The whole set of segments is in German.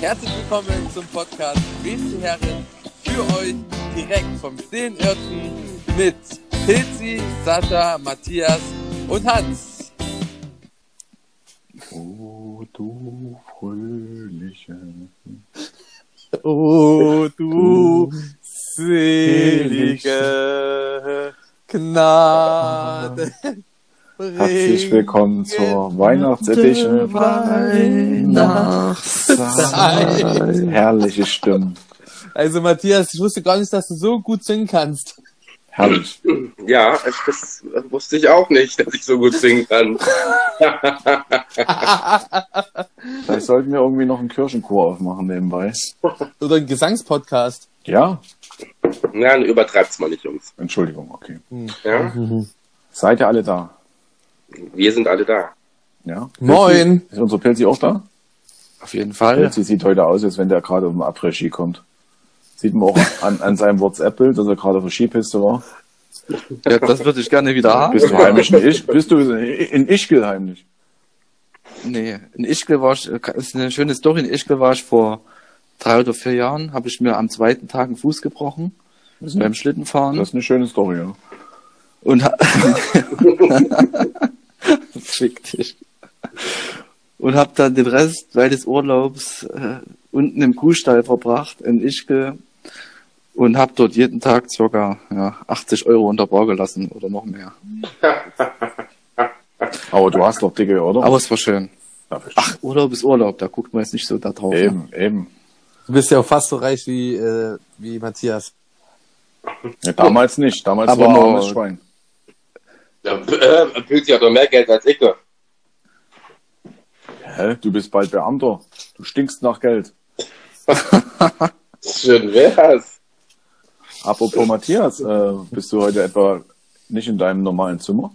Herzlich willkommen zum Podcast WC Herren für euch direkt vom stillen Örten mit Pilzi, Sascha, Matthias und Hans. Oh, du fröhliche. Oh, du selige Gnade. Herzlich willkommen zur Weihnachtsedition. Weihnachtszeit. Herrliche Stimmen. Also Matthias, ich wusste gar nicht, dass du so gut singen kannst. Herrlich. Ja, das wusste ich auch nicht, dass ich so gut singen kann. Vielleicht sollten wir irgendwie noch einen Kirchenchor aufmachen nebenbei. Oder ein Gesangspodcast. Ja? Na, übertreibt's mal nicht, Jungs. Entschuldigung, okay. Ja? Seid ihr alle da? Wir sind alle da. Ja? Moin. Ist unsere Pilzi auch da? Auf jeden Fall. Pilzi sieht heute aus, als wenn der gerade auf dem Après-Ski kommt. Sieht man auch an, an seinem WhatsApp-Bild, dass er gerade auf der Skipiste war. Ja, das würde ich gerne wieder haben. Bist du heimlich in Isch? Bist du in Ischgl heimlich? Nee, in Ischgl war ich, ist eine schöne Story, in Ischgl war ich vor drei oder vier Jahren, habe ich mir am zweiten Tag einen Fuß gebrochen, beim Schlittenfahren. Das ist eine schöne Story, ja. Und Fick dich. Und habe dann den Rest meines Urlaubs äh, unten im Kuhstall verbracht in Ischgl und habe dort jeden Tag circa ja, 80 Euro unter Bar gelassen oder noch mehr. Aber du hast doch dicke, oder? Aber es war schön. Ach, Urlaub ist Urlaub, da guckt man jetzt nicht so da drauf. Ne? Eben, eben. Du bist ja auch fast so reich wie, äh, wie Matthias. Ja, damals nicht. Damals Aber war nur- er armes Schwein. Ja, äh, Pilzi hat doch mehr Geld als ich. Hä? Du bist bald Beamter. Du stinkst nach Geld. Schön wär's. Apropos Matthias, äh, bist du heute etwa nicht in deinem normalen Zimmer?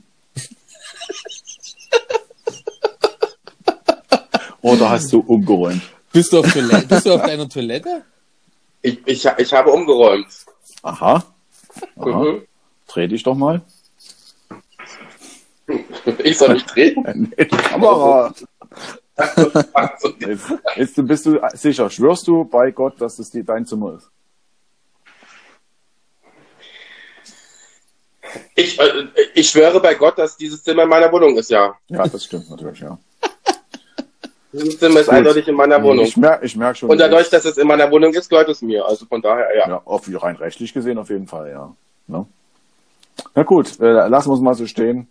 Oder hast du umgeräumt? Bist du auf, Toilette? bist du auf deiner Toilette? Ich, ich, ich habe umgeräumt. Aha. Aha. Mhm. Dreh dich doch mal. Ich soll nicht drehen. Nee, die Kamera. Ist, du- bist du sicher? Schwörst du bei Gott, dass es die, dein Zimmer ist? Ich, äh, ich schwöre bei Gott, dass dieses Zimmer in meiner Wohnung ist, ja. Ja, das stimmt natürlich, ja. Dieses Zimmer ist Gut. eindeutig in meiner Wohnung. Ich merke ich merk schon. Und dadurch, dass es in meiner Wohnung ist, gehört es mir. Also von daher, ja. Ja, auf, rein rechtlich gesehen auf jeden Fall, ja. Ne? Na gut, äh, lassen wir es mal so stehen.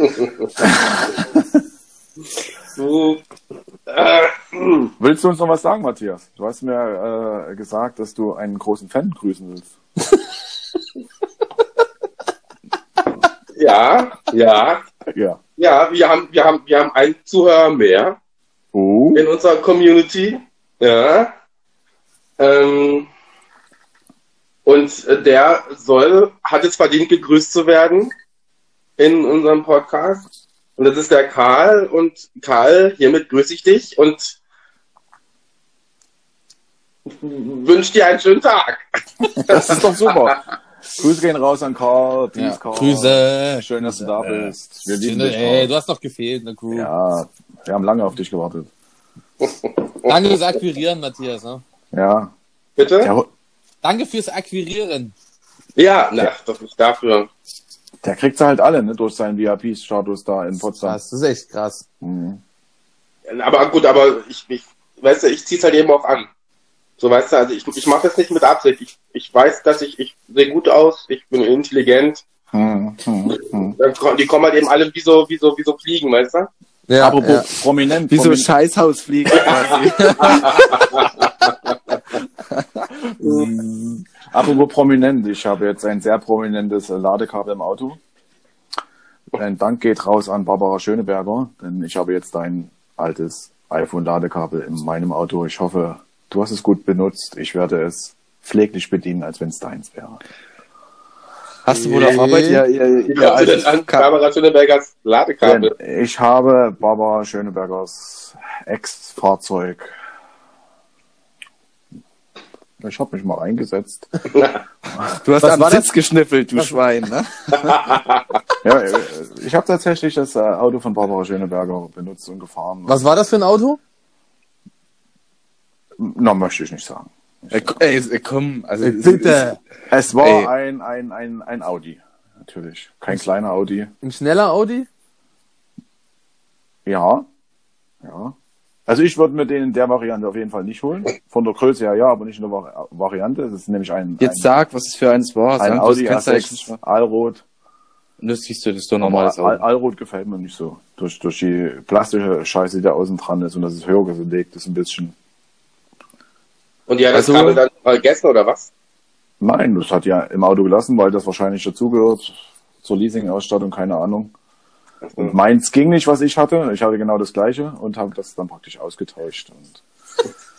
Willst du uns noch was sagen, Matthias? Du hast mir äh, gesagt, dass du einen großen Fan grüßen willst. ja, ja, Ja. ja, wir haben, wir haben, wir haben einen Zuhörer mehr. Oh, in unserer Community. Ja. Ähm, und der soll, hat es verdient, gegrüßt zu werden in unserem Podcast. Und das ist der Karl. Und Karl, hiermit grüße ich dich und wünsche dir einen schönen Tag. das ist doch super. Grüße gehen raus an Karl. Peace, Ja. Karl. Grüße. Schön, dass du da bist. Wir lieben dich. ey, du hast noch gefehlt in der Crew. Ja, wir haben lange auf dich gewartet. Danke fürs Akquirieren, Matthias. Ne? Ja. Bitte? Der, Danke fürs Akquirieren. Ja, na, doch nicht dafür. Der kriegt sie halt alle, ne, durch seinen VIP-Status da in Potsdam. Krass, das ist echt krass. Mhm. Aber gut, aber ich, ich weißt du, ich zieh's halt eben auch an. So weißt du, also ich, ich mache das nicht mit Absicht. Ich, ich weiß, dass ich, ich sehe gut aus, ich bin intelligent. Hm, hm, hm. Dann Die kommen halt eben alle wie so, wie so, wie so Fliegen, weißt du? Ja, Apropos ja. prominent. Wie so ein promin- Scheißhausflieger quasi. Apropos prominent, ich habe jetzt ein sehr prominentes Ladekabel im Auto. Ein Dank geht raus an Barbara Schöneberger, denn ich habe jetzt ein altes iPhone-Ladekabel in meinem Auto. Ich hoffe, du hast es gut benutzt. Ich werde es pfleglich bedienen, als wenn es deins wäre. Hast du wohl auf Arbeit ihr, Wie ihr kommst du denn an Ka- Barbara Schönebergers Ladekabel? Denn ich habe Barbara Schönebergers Ex-Fahrzeug. Ich habe mich mal eingesetzt. Du hast am war Sitz geschniffelt, du Schwein, ne? Ja, äh, ich habe tatsächlich das äh, Auto von Barbara Schöneberger benutzt und gefahren. Was war das für ein Auto? Na, möchte ich nicht sagen. Ey, ko- ey, ey, komm, also Ey, bitte. Es war Ey. ein, ein, ein, ein Audi. Natürlich. Kein kleiner Audi. Ein schneller Audi? Ja. Ja. Also ich würde mir den in der Variante auf jeden Fall nicht holen. Von der Größe her ja, aber nicht in der Vari Variante. Es ist nämlich ein, Jetzt sag, was es für eins war. ein, ein Sag, Audi das kannst du eigentlich nicht A6 machen. Allrot. Das siehst du, das ist doch normales Al Auto. Allrot gefällt mir nicht so. Durch, durch die plastische Scheiße, die da außen dran ist und das ist höher gelegt ist ein bisschen. Und die hat das Also- Kabel dann vergessen, oder was? Nein, das hat ja im Auto gelassen, weil das wahrscheinlich dazugehört zur Leasing-Ausstattung, keine Ahnung. Und meins ging nicht, was ich hatte. Ich hatte genau das gleiche und habe das dann praktisch ausgetauscht. Und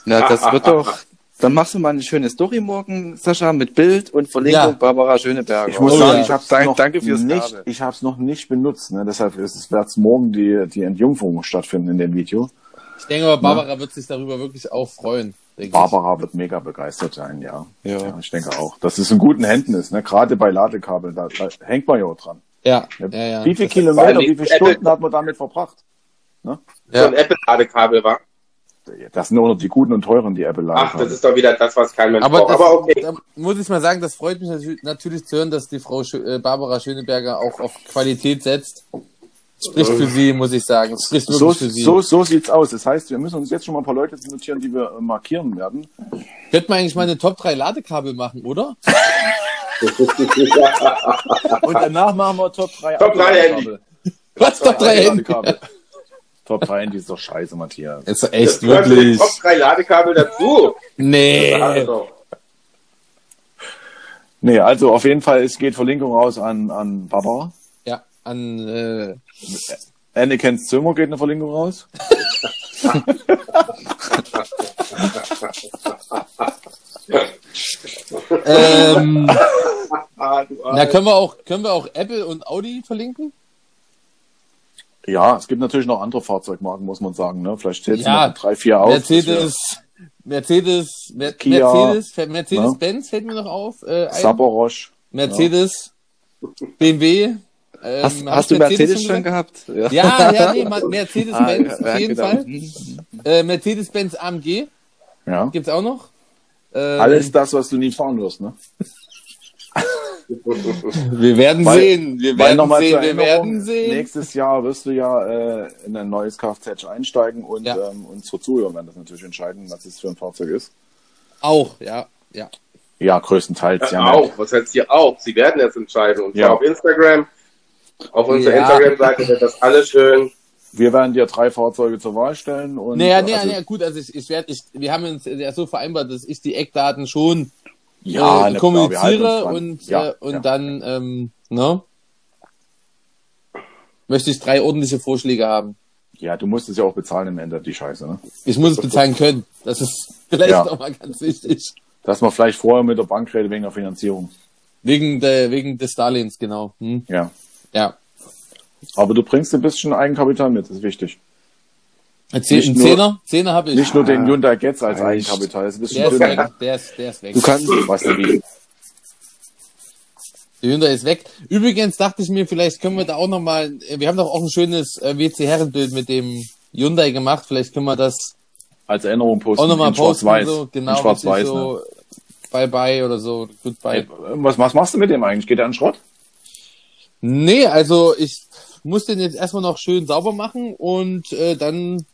Na, das wird doch. Dann machst du mal eine schöne Story morgen, Sascha, mit Bild und Verlinkung Ja. Barbara Schöneberger. ich muss Oh sagen, ja. ich habe es noch danke fürs nicht, Kabel. ich habe es noch nicht benutzt. Ne? Deshalb ist es wird morgen die die Entjungferung stattfinden in dem Video. Ich denke aber, Barbara wird sich darüber wirklich auch freuen. Barbara wird mega begeistert sein, ja. Ja. ich denke auch. Das ist in guten Händen ist, ne? Gerade bei Ladekabeln, da, da hängt man ja auch dran. Ja, ja, ja. wie viele Kilometer, wie viele die Apple- Stunden hat man damit verbracht? So Ja. ein Apple-Ladekabel war. Das sind nur noch die guten und teuren, die Apple Ach, Ladekabel. das ist doch wieder das, was kein Mensch Aber, braucht. das, Aber okay. da muss ich mal sagen, das freut mich natürlich, natürlich zu hören, dass die Frau äh, Barbara Schöneberger auch auf Qualität setzt. Spricht für sie, muss ich sagen. Spricht wirklich so, für sie. so, so sieht's aus. Das heißt, wir müssen uns jetzt schon mal ein paar Leute notieren, die wir äh, markieren werden. Könnte man eigentlich mal eine Top 3 Ladekabel machen, oder? Und danach machen wir Top 3 Top 3 Handy. Was? Top 3 Handy? Ladekabel. Top 3 Handy ist doch scheiße, Matthias. Ist echt zu den wirklich. Top 3 Ladekabel dazu. Nee. Also, Nee, also auf jeden Fall, es geht Verlinkung raus an, an Barbara. Ja, an, äh, Annekens Zimmer geht eine Verlinkung raus. ähm, ah, na, können wir auch, können wir auch Apple und Audi verlinken? Ja, es gibt natürlich noch andere Fahrzeugmarken, muss man sagen. Ne? Vielleicht zählt Ja, noch drei, vier auf. Mercedes, Mercedes, Mer Kia, Mercedes, Mercedes ne? Benz fällt mir noch auf. Äh, ein. Sabarosch. Mercedes, BMW. Ähm, Hast, hast du Mercedes schon gesagt? gehabt? Ja, ja, nee, Ma- Mercedes-Benz Ah, auf ja, jeden genau. Fall. Hm. Äh, Mercedes-Benz AMG Ja. gibt's auch noch. Ähm, Alles das, was du nie fahren wirst. Ne? Wir werden Weil- sehen. Wir werden sehen. Wir werden sehen. nächstes Jahr wirst du ja äh, in ein neues Kfz einsteigen und Ja. ähm, unsere Zuhörer werden das natürlich entscheiden, was es für ein Fahrzeug ist. Auch, ja, ja. Ja, größtenteils. Ja, Ja, auch. Was heißt hier auch? Sie werden jetzt entscheiden. Und zwar Ja. auf Instagram. Auf unserer Ja. Instagram-Seite wird das alles schön. Wir werden dir drei Fahrzeuge zur Wahl stellen. Und, Naja, naja, also, naja, gut, also ich, ich werde, ich, wir haben uns ja so vereinbart, dass ich die Eckdaten schon ja, äh, klar, uns kommuniziere dran. und, ja, äh, und ja. dann, ähm, ne? Möchte ich drei ordentliche Vorschläge haben. Ja, du musst es ja auch bezahlen im Ende, die Scheiße. Ne? Ich muss es bezahlen können. Das ist vielleicht Ja. auch mal ganz wichtig. Dass man vielleicht vorher mit der Bank redet wegen der Finanzierung. Wegen, der, wegen des Darlehens, genau. Hm? Ja. Ja. Aber du bringst ein bisschen Eigenkapital mit, das ist wichtig. Einen nur- Zehner? Zehner habe ich. Nicht nur den Hyundai Getz als. Eigenkapital, das ist ein bisschen der ist weg. Der ist, der ist weg. Du kannst, Was denn wie? Der Hyundai ist weg. Übrigens dachte ich mir, vielleicht können wir da auch nochmal, wir haben doch auch ein schönes äh, WC-Herrenbild mit dem Hyundai gemacht. Vielleicht können wir das Als Erinnerung posten. auch nochmal in posten. Schwarz-Weiß. So, genau, in Schwarz-Weiß. so Bye-bye oder so. Goodbye. ne? was, was machst du mit dem eigentlich? Geht der an Schrott? Nee, also ich muss den jetzt erstmal noch schön sauber machen und äh, dann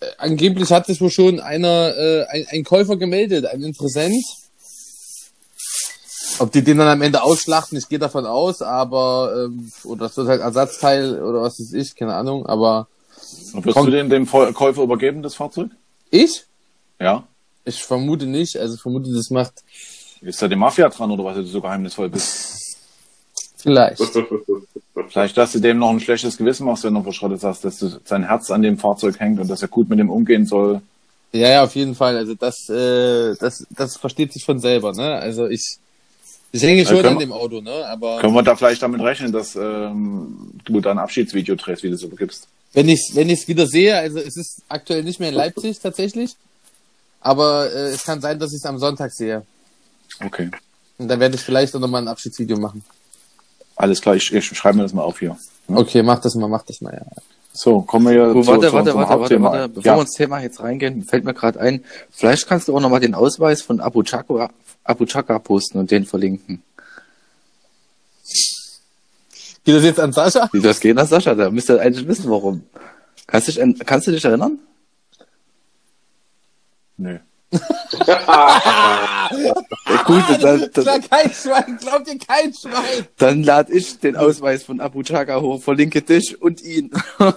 äh, angeblich hat sich wohl schon einer, äh, ein, ein Käufer gemeldet, ein Interessent. Ob die den dann am Ende ausschlachten, ich gehe davon aus, aber ähm, oder das wird halt Ersatzteil oder was weiß ich, keine Ahnung, aber Und wirst du den dem Käufer übergeben, das Fahrzeug? ich? Ja. Ich vermute nicht, also ich vermute, das macht Ist da die Mafia dran oder was, dass du so geheimnisvoll bist? vielleicht. Vielleicht, dass du dem noch ein schlechtes Gewissen machst, wenn du verschrottet hast, dass du sein Herz an dem Fahrzeug hängt und dass er gut mit dem umgehen soll. Ja, ja, auf jeden Fall. Also das, äh, das, das versteht sich von selber, ne? Also ich, ich hänge schon können an dem Auto, ne? Aber Können wir da vielleicht damit rechnen, dass ähm, du da ein Abschiedsvideo drehst, wie du es übergibst? wenn ich, wenn ich es wieder sehe, also es ist aktuell nicht mehr in Leipzig tatsächlich, aber äh, es kann sein, dass ich es am Sonntag sehe. Okay. Und da werde ich vielleicht auch nochmal ein Abschiedsvideo machen. Alles klar, ich, ich schreibe mir das mal auf hier. Okay, mach das mal, mach das mal, ja. So, kommen wir ja Oh, zu, warte, zu warte, unserem warte, warte, Hauptthema. warte. Bevor ja. wir ins Thema jetzt reingehen, fällt mir gerade ein, vielleicht kannst du auch nochmal den Ausweis von Abu Chaka, Abu Chaka posten und den verlinken. Geht das jetzt an Sascha? Wie das geht, na Sascha, da müsst ihr eigentlich wissen, warum. Kannst, dich, kannst du dich erinnern? Nö. Ja, gut, dann, Klar, dann, kein Schwein, glaubt ihr kein Schwein. dann lade ich den Ausweis von Abu Chaka hoch, verlinke dich und ihn.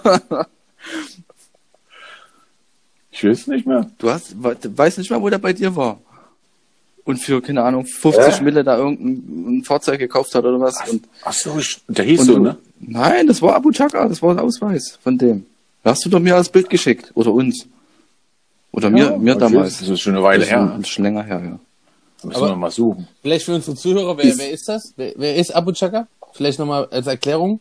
Ich will es nicht mehr. Du hast, we- weißt nicht mal, wo der bei dir war. Und für, keine Ahnung, 50 Äh? Mille da irgendein ein Fahrzeug gekauft hat oder was. Und, Ach so, ich, der hieß und so, du- ne? Nein, das war Abu Chaka, das war ein Ausweis von dem. Da hast du doch mir als Bild geschickt. Oder uns. Oder mir, mir okay, damals. Das ist schon eine Weile Das ist her. ein- schon länger her, ja. Müssen Aber- wir mal suchen. Vielleicht für unsere Zuhörer, wer, wer ist das? Wer, wer ist Abu Chaka? Vielleicht nochmal als Erklärung.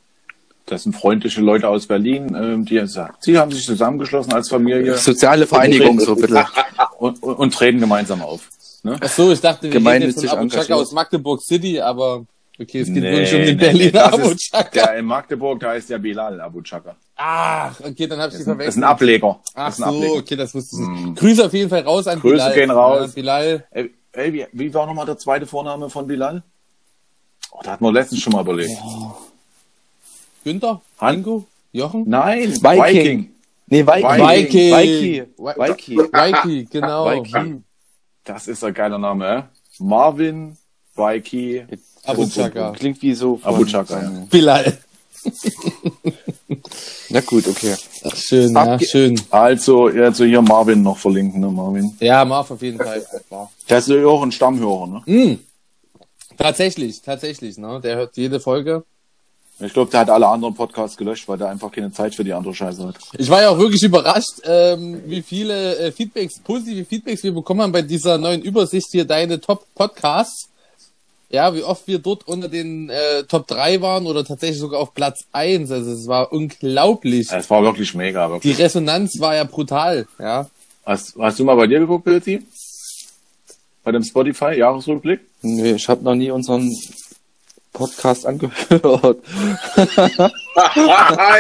Das sind freundliche Leute aus Berlin, ähm, die sagen, sie haben sich zusammengeschlossen als Familie Soziale Vereinigung, so bitte. und, und, und treten gemeinsam auf. Ne? Ach so, ich dachte, wir reden jetzt von Abu Chaka aus Magdeburg City, aber okay, es geht Nee, wirklich um den nee, Berliner nee, das Abu ist Chaka. Der in Magdeburg, da ist der Bilal Abu Chaka. Ach, okay, dann habe ich ist, ein, das ist verwechselt. ein Ableger. Ach so, Ableger. okay, das wusste ich nicht. Grüße auf jeden Fall raus an Grüße Bilal. gehen raus. Bilal. Ey, ey wie, wie war nochmal der zweite Vorname von Bilal? Oh, da hatten wir letztens schon mal überlegt. Günther? Han- Ingo? Jochen? Nein, Viking. Nee, Viking. Viking. Viking. Viking. Genau. Waiki. Das ist ein geiler Name, äh? Marvin, Vaiki, Abu Chaka. Klingt wie so. von- Abu Chaka, ja. Bilal. Na gut, okay. Ach, schön, ja, schön. Also, also hier Marvin noch verlinken, ne, Marvin. Ja, Marv auf jeden Fall. Der ist ja auch ein Stammhörer, ne? Mm. Tatsächlich, tatsächlich, ne? Der hört jede Folge. Ich glaube, der hat alle anderen Podcasts gelöscht, weil der einfach keine Zeit für die andere Scheiße hat. Ich war ja auch wirklich überrascht, ähm, wie viele äh, Feedbacks, positive Feedbacks wir bekommen haben bei dieser neuen Übersicht hier, deine Top-Podcasts. Ja, wie oft wir dort unter den äh, Top 3 waren oder tatsächlich sogar auf Platz 1. Also es war unglaublich. Es war wirklich mega, Die wirklich. Resonanz war ja brutal, ja. Hast, hast du mal bei dir geguckt, Pilzi? Bei dem Spotify-Jahresrückblick? Nee, ich habe noch nie unseren Podcast angehört.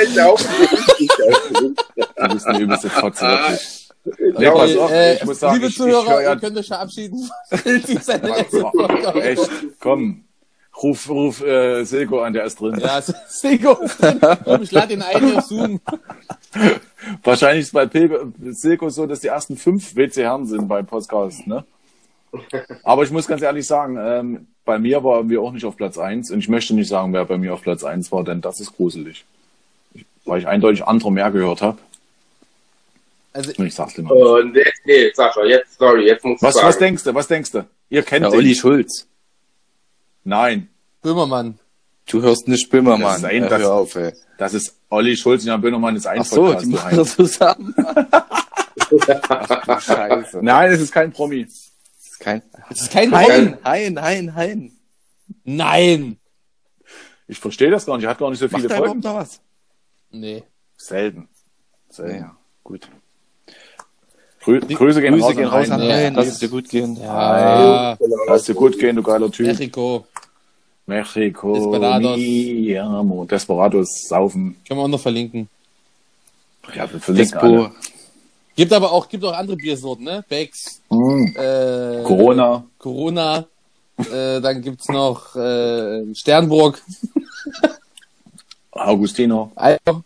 ich auch nicht. Du bist eine übelste Fotze, wirklich. Ja, pass Okay, auf, äh, ich muss sagen, liebe ich- ich Zuhörer, höre ja- ihr könnt euch verabschieden. Ist. Echt, komm. Ruf, ruf äh, Silko an, der ist drin. Ja, Sego. Komm, ich lade ihn ein auf Zoom. Wahrscheinlich ist bei Silko so, dass die ersten fünf WC-Herren sind bei Podcast, ne? Aber ich muss ganz ehrlich sagen, ähm, bei mir waren wir auch nicht auf Platz eins und ich möchte nicht sagen, wer bei mir auf Platz eins war, denn das ist gruselig. Ich, weil ich eindeutig andere mehr gehört habe. Also, ich sag's dir mal. nicht. Und jetzt, nee, Sascha, jetzt, sorry, jetzt muss ich Was, sagen. was denkst du? Was denkst du? Ihr kennt Ja, den? Olli Schulz. Nein, Böhmermann. Du hörst nicht Das Böhmermann. ist ein- Ja, das- hör auf, ey. das ist Olli Schulz und Jan Böhmermann ist ein Ach so, Podcast. die du machen das zusammen. Ach Scheiße. Nein, es ist kein Promi. Das ist kein... Das ist kein Hein, Hein. Hein, Hein. Nein. Ich verstehe das gar nicht. Er hat gar nicht so Macht viele da Folgen. noch was? Nee. Selten. Selten. Ja, gut. Grü Grüße gehen Grüße raus, gehen raus an Ja. Hein, lass es dir gut gehen. Ja. Lass dir gut gehen, du geiler Typ. Mexiko. Mexico. Desperados. Mi amo. Desperados saufen. Können wir auch noch verlinken. Ja, wir verlinken alle. Gibt aber auch, gibt auch andere Biersorten, ne? Becks, Mm. äh, Corona. Corona. Äh, dann gibt's noch äh, Sternburg. Augustino. Also,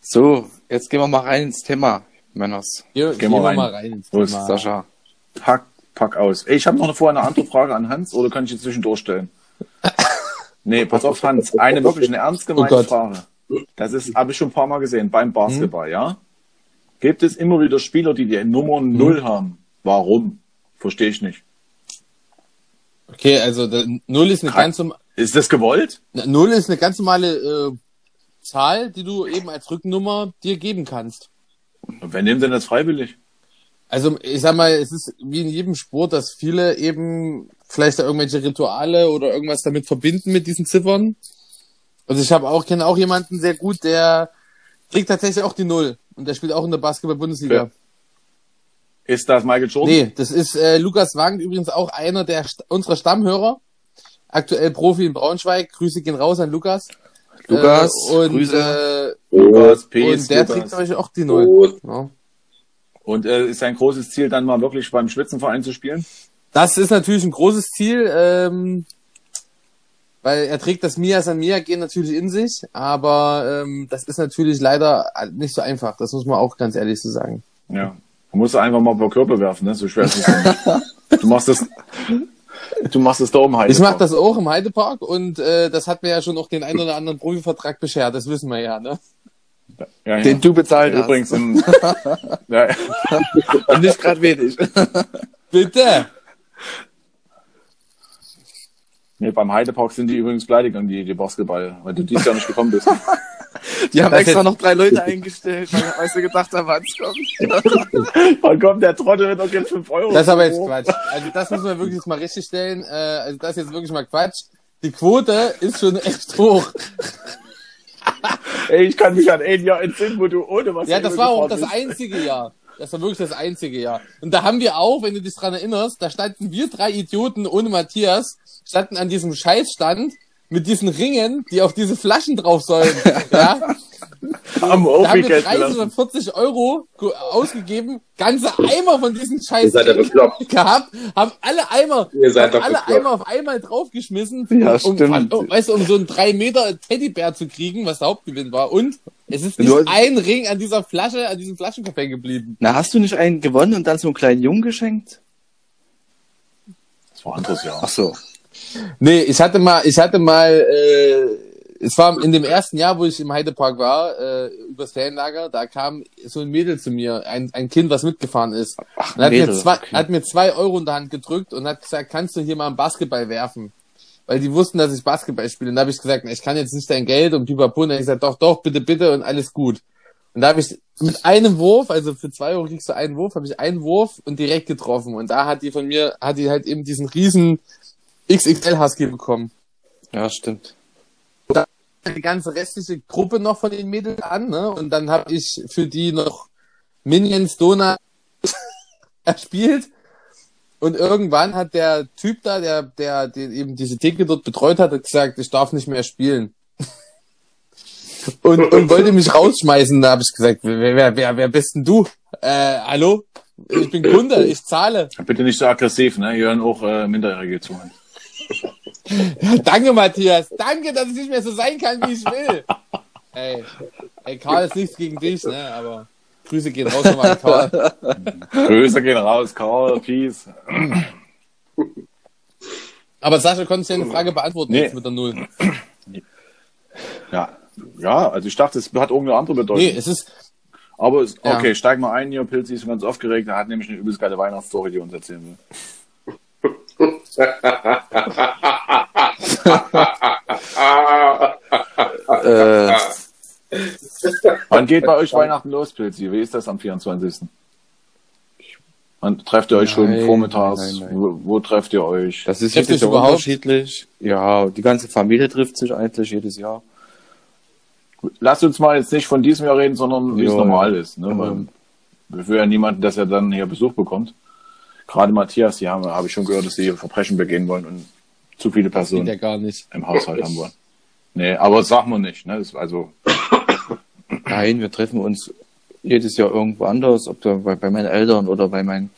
So, jetzt gehen wir mal rein ins Thema, Männers. hier, Gehen wir rein. mal rein. ins. Sascha. Pack, pack aus. Ey, ich habe noch eine, vorher eine andere Frage an Hans oder kann ich die zwischendurch stellen? Nee, pass auf, Hans. Eine wirklich eine ernst gemeinte Oh. Frage. Das ist, habe ich schon ein paar Mal gesehen beim Basketball, ja? Gibt es immer wieder Spieler, die die Nummer null haben? Warum? Verstehe ich nicht. Okay, also der Null ist eine Kein- ganz norm- Ist das gewollt? Null ist eine ganz normale äh, Zahl, die du eben als Rückennummer dir geben kannst. Und wer nimmt denn das freiwillig? Also ich sag mal, es ist wie in jedem Sport, dass viele eben vielleicht da irgendwelche Rituale oder irgendwas damit verbinden mit diesen Ziffern. Also ich habe auch kenne auch jemanden sehr gut, der trägt tatsächlich auch die Null und der spielt auch in der Basketball-Bundesliga. Ja. Ist das Michael Jordan? Nee, das ist äh, Lukas Wagen übrigens auch einer der St unserer Stammhörer. Aktuell Profi in Braunschweig. Grüße gehen raus an Lukas. Lukas, äh, und, Grüße. äh, Lukas, Peace, und der Lukas. trägt euch auch die Null. Ja. Und äh, ist sein großes Ziel dann mal wirklich beim Spitzenverein zu spielen? Das ist natürlich ein großes Ziel, ähm, weil er trägt das Mia San Mia gehen natürlich in sich, aber ähm, das ist natürlich leider nicht so einfach. Das muss man auch ganz ehrlich so sagen. Ja. Du musst einfach mal über Körper werfen, ne? So schwer ist es nicht. Du machst das, du machst das da oben halt. Ich mache das auch im Heidepark und äh, das hat mir ja schon auch den einen oder anderen Profivertrag beschert. Das wissen wir ja, ne? Ja, ja. Den du bezahlt hast. Übrigens im, ja, Und nicht gerade wenig. Bitte. nee, beim Heidepark sind die übrigens pleite gegangen, die, die Basketball, weil du dieses Jahr nicht gekommen bist. Die haben Das extra noch drei Leute eingestellt, weil, weil sie gedacht haben, wann es kommt. Wann kommt der Trottel wird doch jetzt 5 Euro? Das ist aber jetzt Quatsch. Also das müssen wir wirklich jetzt mal richtig stellen. Äh, also das ist jetzt wirklich mal Quatsch. Die Quote ist schon echt hoch. Ey, ich kann mich an ein Jahr entsinnen, wo du ohne was Ja, das war auch das einzige Jahr. Das war wirklich das einzige Jahr. Und da haben wir auch, wenn du dich dran erinnerst, da standen wir drei Idioten ohne Matthias, standen an diesem Scheißstand mit diesen Ringen, die auf diese Flaschen drauf sollen. Ja, Haben wir da haben wir aufgekehrt 30 oder gelassen. 40 Euro ge- ausgegeben, ganze Eimer von diesen Ihr Scheiß seid ja bekloppt. gehabt, haben alle Eimer, Ihr seid haben alle bekloppt. Eimer auf einmal draufgeschmissen, Ja, um, stimmt. um, weißt du, um so einen 3 Meter Teddybär zu kriegen, was der Hauptgewinn war. Und es ist nicht hast- ein Ring an dieser Flasche, an diesem Flaschenkaffee geblieben. Na, hast du nicht einen gewonnen und dann so einen kleinen Jungen geschenkt? Das war ein anderes Jahr. Ach so. Nee, ich hatte mal, ich hatte mal, äh, es war in dem ersten Jahr, wo ich im Heidepark war, äh, übers Ferienlager, da kam so ein Mädel zu mir, ein, ein Kind, was mitgefahren ist. Ach, Und hat, Mädel, mir zwei, okay. hat mir zwei Euro in der Hand gedrückt und hat gesagt, kannst du hier mal einen Basketball werfen? Weil die wussten, dass ich Basketball spiele. Und da habe ich gesagt, ich kann jetzt nicht dein Geld und pipapo. Und dann ich gesagt, doch, doch, bitte, bitte und alles gut. Und da habe ich mit einem Wurf, also für zwei Euro kriegst du einen Wurf, habe ich einen Wurf und direkt getroffen. Und da hat die von mir, hat die halt eben diesen riesen XXL Husky bekommen. Ja, stimmt. Die ganze restliche Gruppe noch von den Mädels an, ne? Und dann habe ich für die noch Minions Donut erspielt. Und irgendwann hat der Typ da, der, der, der eben diese Theke dort betreut hat, hat gesagt, ich darf nicht mehr spielen. und, und wollte mich rausschmeißen. Da habe ich gesagt, wer, wer, wer, wer bist denn du? Äh, hallo? Ich bin Kunde, ich zahle. Bitte nicht so aggressiv, ne? Hier hören auch äh, Minderjährige zu. Danke, Matthias. Danke, dass ich nicht mehr so sein kann, wie ich will. Ey, ey Karl ist nichts gegen dich, ne? Aber Grüße gehen raus nochmal an Karl. Grüße gehen raus, Karl, Peace. Aber Sascha, konntest du ja eine Frage beantworten Nee. jetzt mit der Null? Ja. Ja, also ich dachte, es hat irgendeine andere Bedeutung. Nee, es ist, Aber es, Ja. okay, steig mal ein hier, Pilzi ist ganz aufgeregt. Er hat nämlich eine übelst geile Weihnachtsstory, die er uns erzählen will. Äh, Wann geht bei euch Weihnachten los, Pilzi? Wie ist das am 24.? Wann trefft ihr euch schon Nein, vormittags? nein, nein. Wo, wo trefft ihr euch? das ist Trifft jedes Jahr überhaupt? unterschiedlich. Ja, die ganze Familie trifft sich eigentlich jedes Jahr. Lasst uns mal jetzt nicht von diesem Jahr reden, sondern wie es normal ist. Ne? Ähm. Weil wir ja niemanden, dass er dann hier Besuch bekommt. Gerade Matthias, die haben, habe ich schon gehört, dass sie Verbrechen begehen wollen und zu viele Personen im Haushalt haben wollen. Nee, aber das sagen wir nicht. Ne? Das also, Nein, wir treffen uns jedes Jahr irgendwo anders, ob da bei, bei meinen Eltern oder bei meinen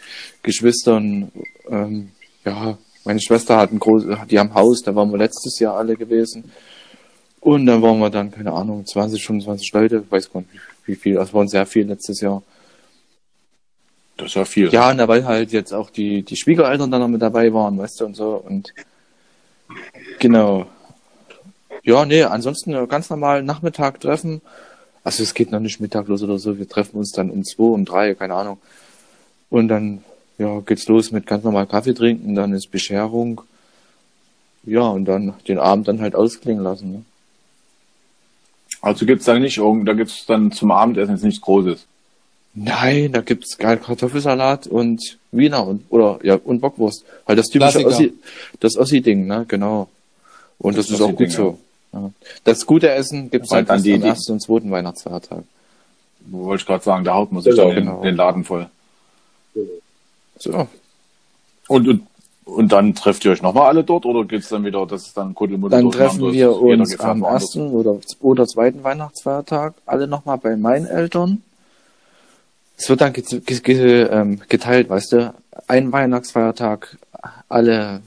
Geschwistern. Ähm, ja, meine Schwester hat ein großes, die haben Haus, da waren wir letztes Jahr alle gewesen. Und dann waren wir dann, keine Ahnung, 20, 25 Leute, weiß gar nicht wie viel, das waren sehr viel letztes Jahr. Das ist ja viel. Ja, na, weil halt jetzt auch die, die Schwiegereltern dann noch mit dabei waren, weißt du, und so. Und genau. Ja, nee, ansonsten äh, ganz normal Nachmittag treffen. Also es geht noch nicht Mittag los oder so. Wir treffen uns dann um zwei, um drei, keine Ahnung. Und dann, ja, geht's los mit ganz normal Kaffee trinken, dann ist Bescherung. Ja, und dann den Abend dann halt ausklingen lassen. Ne? Also gibt's da nicht irgend, da gibt's dann zum Abendessen jetzt nichts Großes. Nein, da gibt's geil Kartoffelsalat und Wiener und oder ja und Bockwurst. Halt das typische Klassiker. Ossi, das Ossi-Ding, ne, genau. Und das, Das ist auch gut so. Ja. Das gute Essen gibt's halt dann die- am ersten und zweiten Weihnachtsfeiertag. Wo wollte ich gerade sagen, da haut man sich dann den, Genau. den Laden voll. So. Und, und Und dann trefft ihr euch nochmal alle dort oder geht's dann wieder, das ist dann Kuddelmuddel Dann treffen wir uns am ersten oder, oder zweiten Weihnachtsfeiertag alle nochmal bei meinen Eltern. Es wird dann ähm, geteilt, weißt du. Ein Weihnachtsfeiertag alle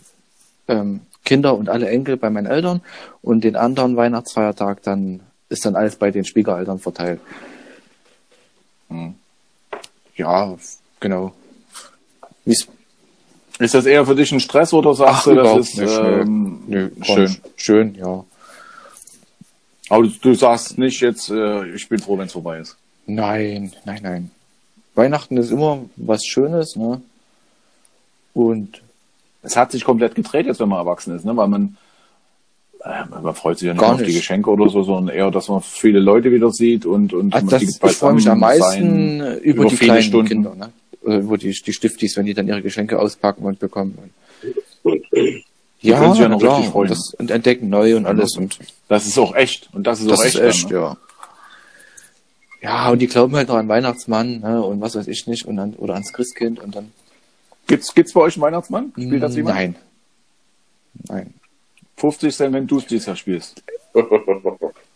ähm, Kinder und alle Enkel bei meinen Eltern und den anderen Weihnachtsfeiertag dann ist dann alles bei den Schwiegereltern verteilt. Hm. Ja, genau. Wie's, Ist das eher für dich ein Stress oder sagst Ach, du, das ist nicht, ähm, nö, schön? schön. Schön, ja. Aber du, du sagst nicht jetzt, äh, ich bin froh, wenn es vorbei ist. Nein, nein, nein. Weihnachten ist immer was Schönes, ne? Und Es hat sich komplett gedreht jetzt, wenn man erwachsen ist, ne? Weil man, äh, man freut sich ja nicht nur auf die nicht. Geschenke oder so, sondern eher, dass man viele Leute wieder sieht und und also das, die ich freue mich am meisten sein, über, die viele kleinen Stunden. Kinder, ne? Über die, die Stiftis, wenn die dann ihre Geschenke auspacken und bekommen. Ja, können sich ja noch klar. richtig freuen. Und, das, und entdecken neu und alles und Das ist auch echt. Und das ist das auch ist echt. echt, dann, ne? ja. Ja, und die glauben halt noch an Weihnachtsmann, ne? Und was weiß ich nicht, und an, oder ans Christkind und dann. Gibt's, gibt's bei euch einen Weihnachtsmann? Spielt das jemand? Nein. Nein. 50 Cent, wenn du es dieses Jahr spielst.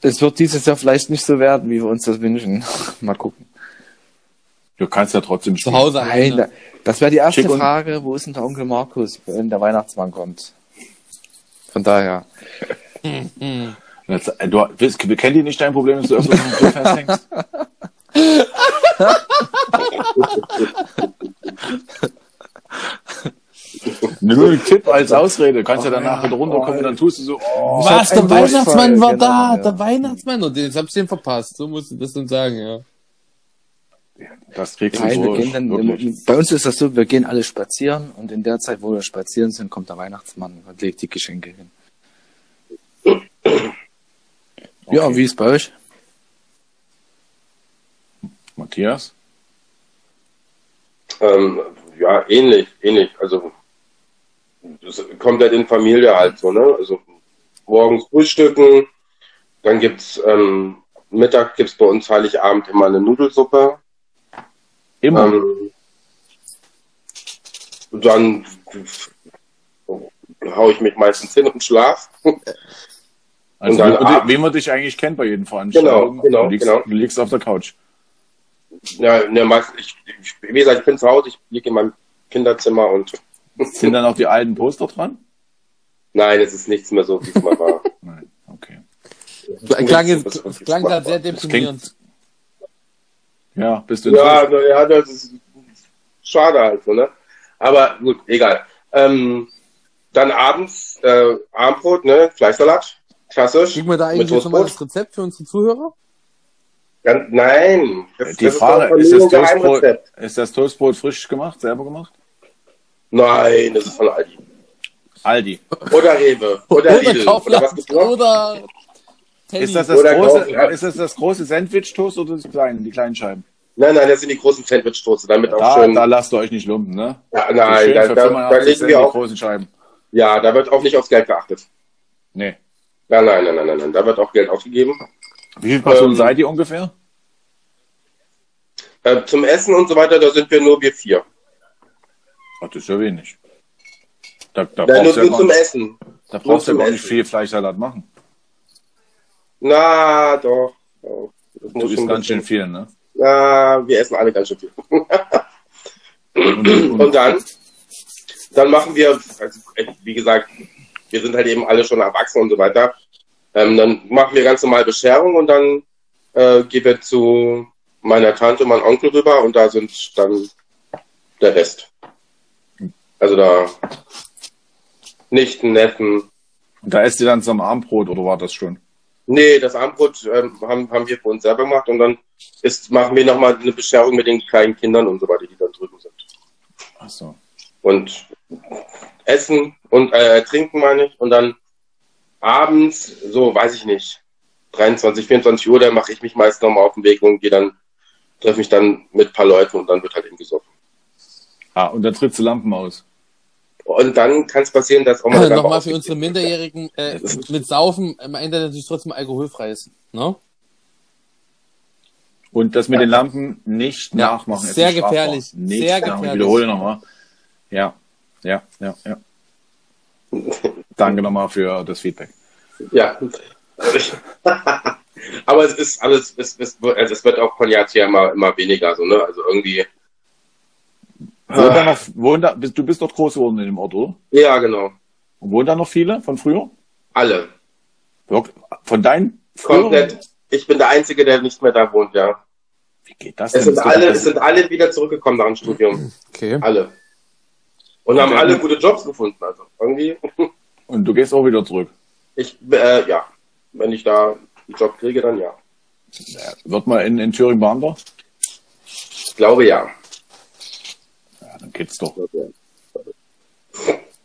Es wird dieses Jahr vielleicht nicht so werden, wie wir uns das wünschen. Mal gucken. Du kannst ja trotzdem Zu spielen. Hause Nein, alleine. da- das wäre die erste Schick Frage, wo ist denn der Onkel Markus, wenn der Weihnachtsmann kommt? Von daher. Jetzt, äh, Du, willst- kennt ihr nicht dein Problem, dass du öfters am Klo festhängst? Nur ein Tipp als Ausrede. Kannst ja danach wieder runterkommen und dann tust du so, oh, Was, der Durchfall, Weihnachtsmann war genau, da, ja. der Weihnachtsmann. Und jetzt hab ich den verpasst. So musst du das dann sagen, ja. das kriegst du Nein, wir durch. gehen dann, wirklich. bei uns ist das so, wir gehen alle spazieren und in der Zeit, wo wir spazieren sind, kommt der Weihnachtsmann und legt die Geschenke hin. Ja, Okay. wie ist bei euch? Matthias? Ähm, ja, ähnlich, ähnlich. Also das kommt halt in Familie halt so, ne? Also morgens frühstücken, dann gibt's ähm, Mittag gibt's bei uns Heiligabend immer eine Nudelsuppe. Immer. Ähm, dann hau ich mich meistens hin und schlaf. also, und dann wie, man ab- dich- wie man dich eigentlich kennt bei jeden Veranstaltungen. Genau, genau, du, liegst, genau. du liegst auf der Couch. Ja, ne, meist, ich, ich, wie gesagt, ich bin zu Hause, ich liege in meinem Kinderzimmer und Sind dann auch die alten Poster dran? nein, es ist nichts mehr so, wie es mal war. Nein, okay. Klang, jetzt, was- klang gerade sehr deprimierend. Ja, bist du Ja, na ja, das ist schade halt so, ne? Aber gut, egal. Ähm, dann abends äh, Abendbrot, ne? Fleischsalat, klassisch. Kriegen wir da eigentlich jetzt nochmal Toastbrot. das Rezept für unsere Zuhörer? Ganz, nein. Das, Die das Frage, ist, ist das, Toastbrot, ist das Toastbrot frisch gemacht, selber gemacht? Nein, das ist von Aldi. Aldi. Oder Rewe. Oder Lidl. Oder was Kaufland. gibt's noch? Oder Teddy. Ist das das, Oder große, ist das das große Sandwich-Toast oder das kleine, die kleinen Scheiben? Nein, nein, das sind die großen Sandwich-Toaste, damit auch Da, schön. da lasst ihr euch nicht lumpen, ne? ja, nein, da, da, da 85 legen wir die auch. großen Scheiben. Ja, da wird auch nicht aufs Geld geachtet. Nee. Nein, nein, nein, nein, nein. Da wird auch Geld ausgegeben. Wie viele Personen Ähm, seid ihr ungefähr? Äh, zum Essen und so weiter, da sind wir nur wir vier. Ach, das ist ja wenig. Da, da Nein, nur, brauchst du ja nur zum nicht, Essen. da brauchst du ja gar nicht viel Fleischsalat machen. Na, doch. doch. Das Du isst ganz schön viel, ne? Ja, wir essen alle ganz schön viel. Und, Und und, dann, dann machen wir, also, wie gesagt, wir sind halt eben alle schon erwachsen und so weiter. Ähm, dann machen wir ganz normal Bescherung und dann äh, gehen wir zu meiner Tante und meinem Onkel rüber und da sind dann der Rest. Also da Nichten, Neffen. da esst ihr dann zum Abendbrot oder war das schon? Nee, das Abendbrot ähm, haben, haben wir für uns selber gemacht und dann ist, machen wir nochmal eine Bescherung mit den kleinen Kindern und so weiter, die dann drüben sind. Ach so. Und essen und äh, trinken meine ich und dann abends so weiß ich nicht 23 24 Uhr da mache ich mich meist nochmal auf den Weg und gehe dann treffe mich dann mit ein paar Leuten und dann wird halt eben gesoffen Ah, und dann trittst du Lampen aus. und dann kann es passieren dass auch mal eine Lampe Nochmal für unsere Minderjährigen, äh, mit Saufen am Ende natürlich trotzdem alkoholfrei ist. Ne? Und das mit den Lampen nicht Ja, nachmachen. ist sehr gefährlich, Nicht sehr gefährlich. Ich wiederhole nochmal. Ja, ja, ja, ja. Danke nochmal für das Feedback. Ja. Aber es ist alles, es, es, also es wird auch von Jahr zu Jahr immer, immer weniger, so, ne? Also irgendwie. Wohnen da noch, wohnen da, du bist dort groß geworden in dem Ort, oder? Ja, genau. Und wohnen da noch viele von früher? Alle. Von deinen? früheren- Komplett. Ich bin der Einzige, der nicht mehr da wohnt, ja. Wie geht das Es denn? sind alle, es sind alle wieder zurückgekommen nach dem Studium. Okay. Alle. Und haben alle gute Jobs gefunden, also. Irgendwie. Und du gehst auch wieder zurück. Ich, äh, ja. Wenn ich da einen Job kriege, dann ja. Wird mal in, in Thüringen behandelt? Ich glaube ja. Ja, dann geht's doch.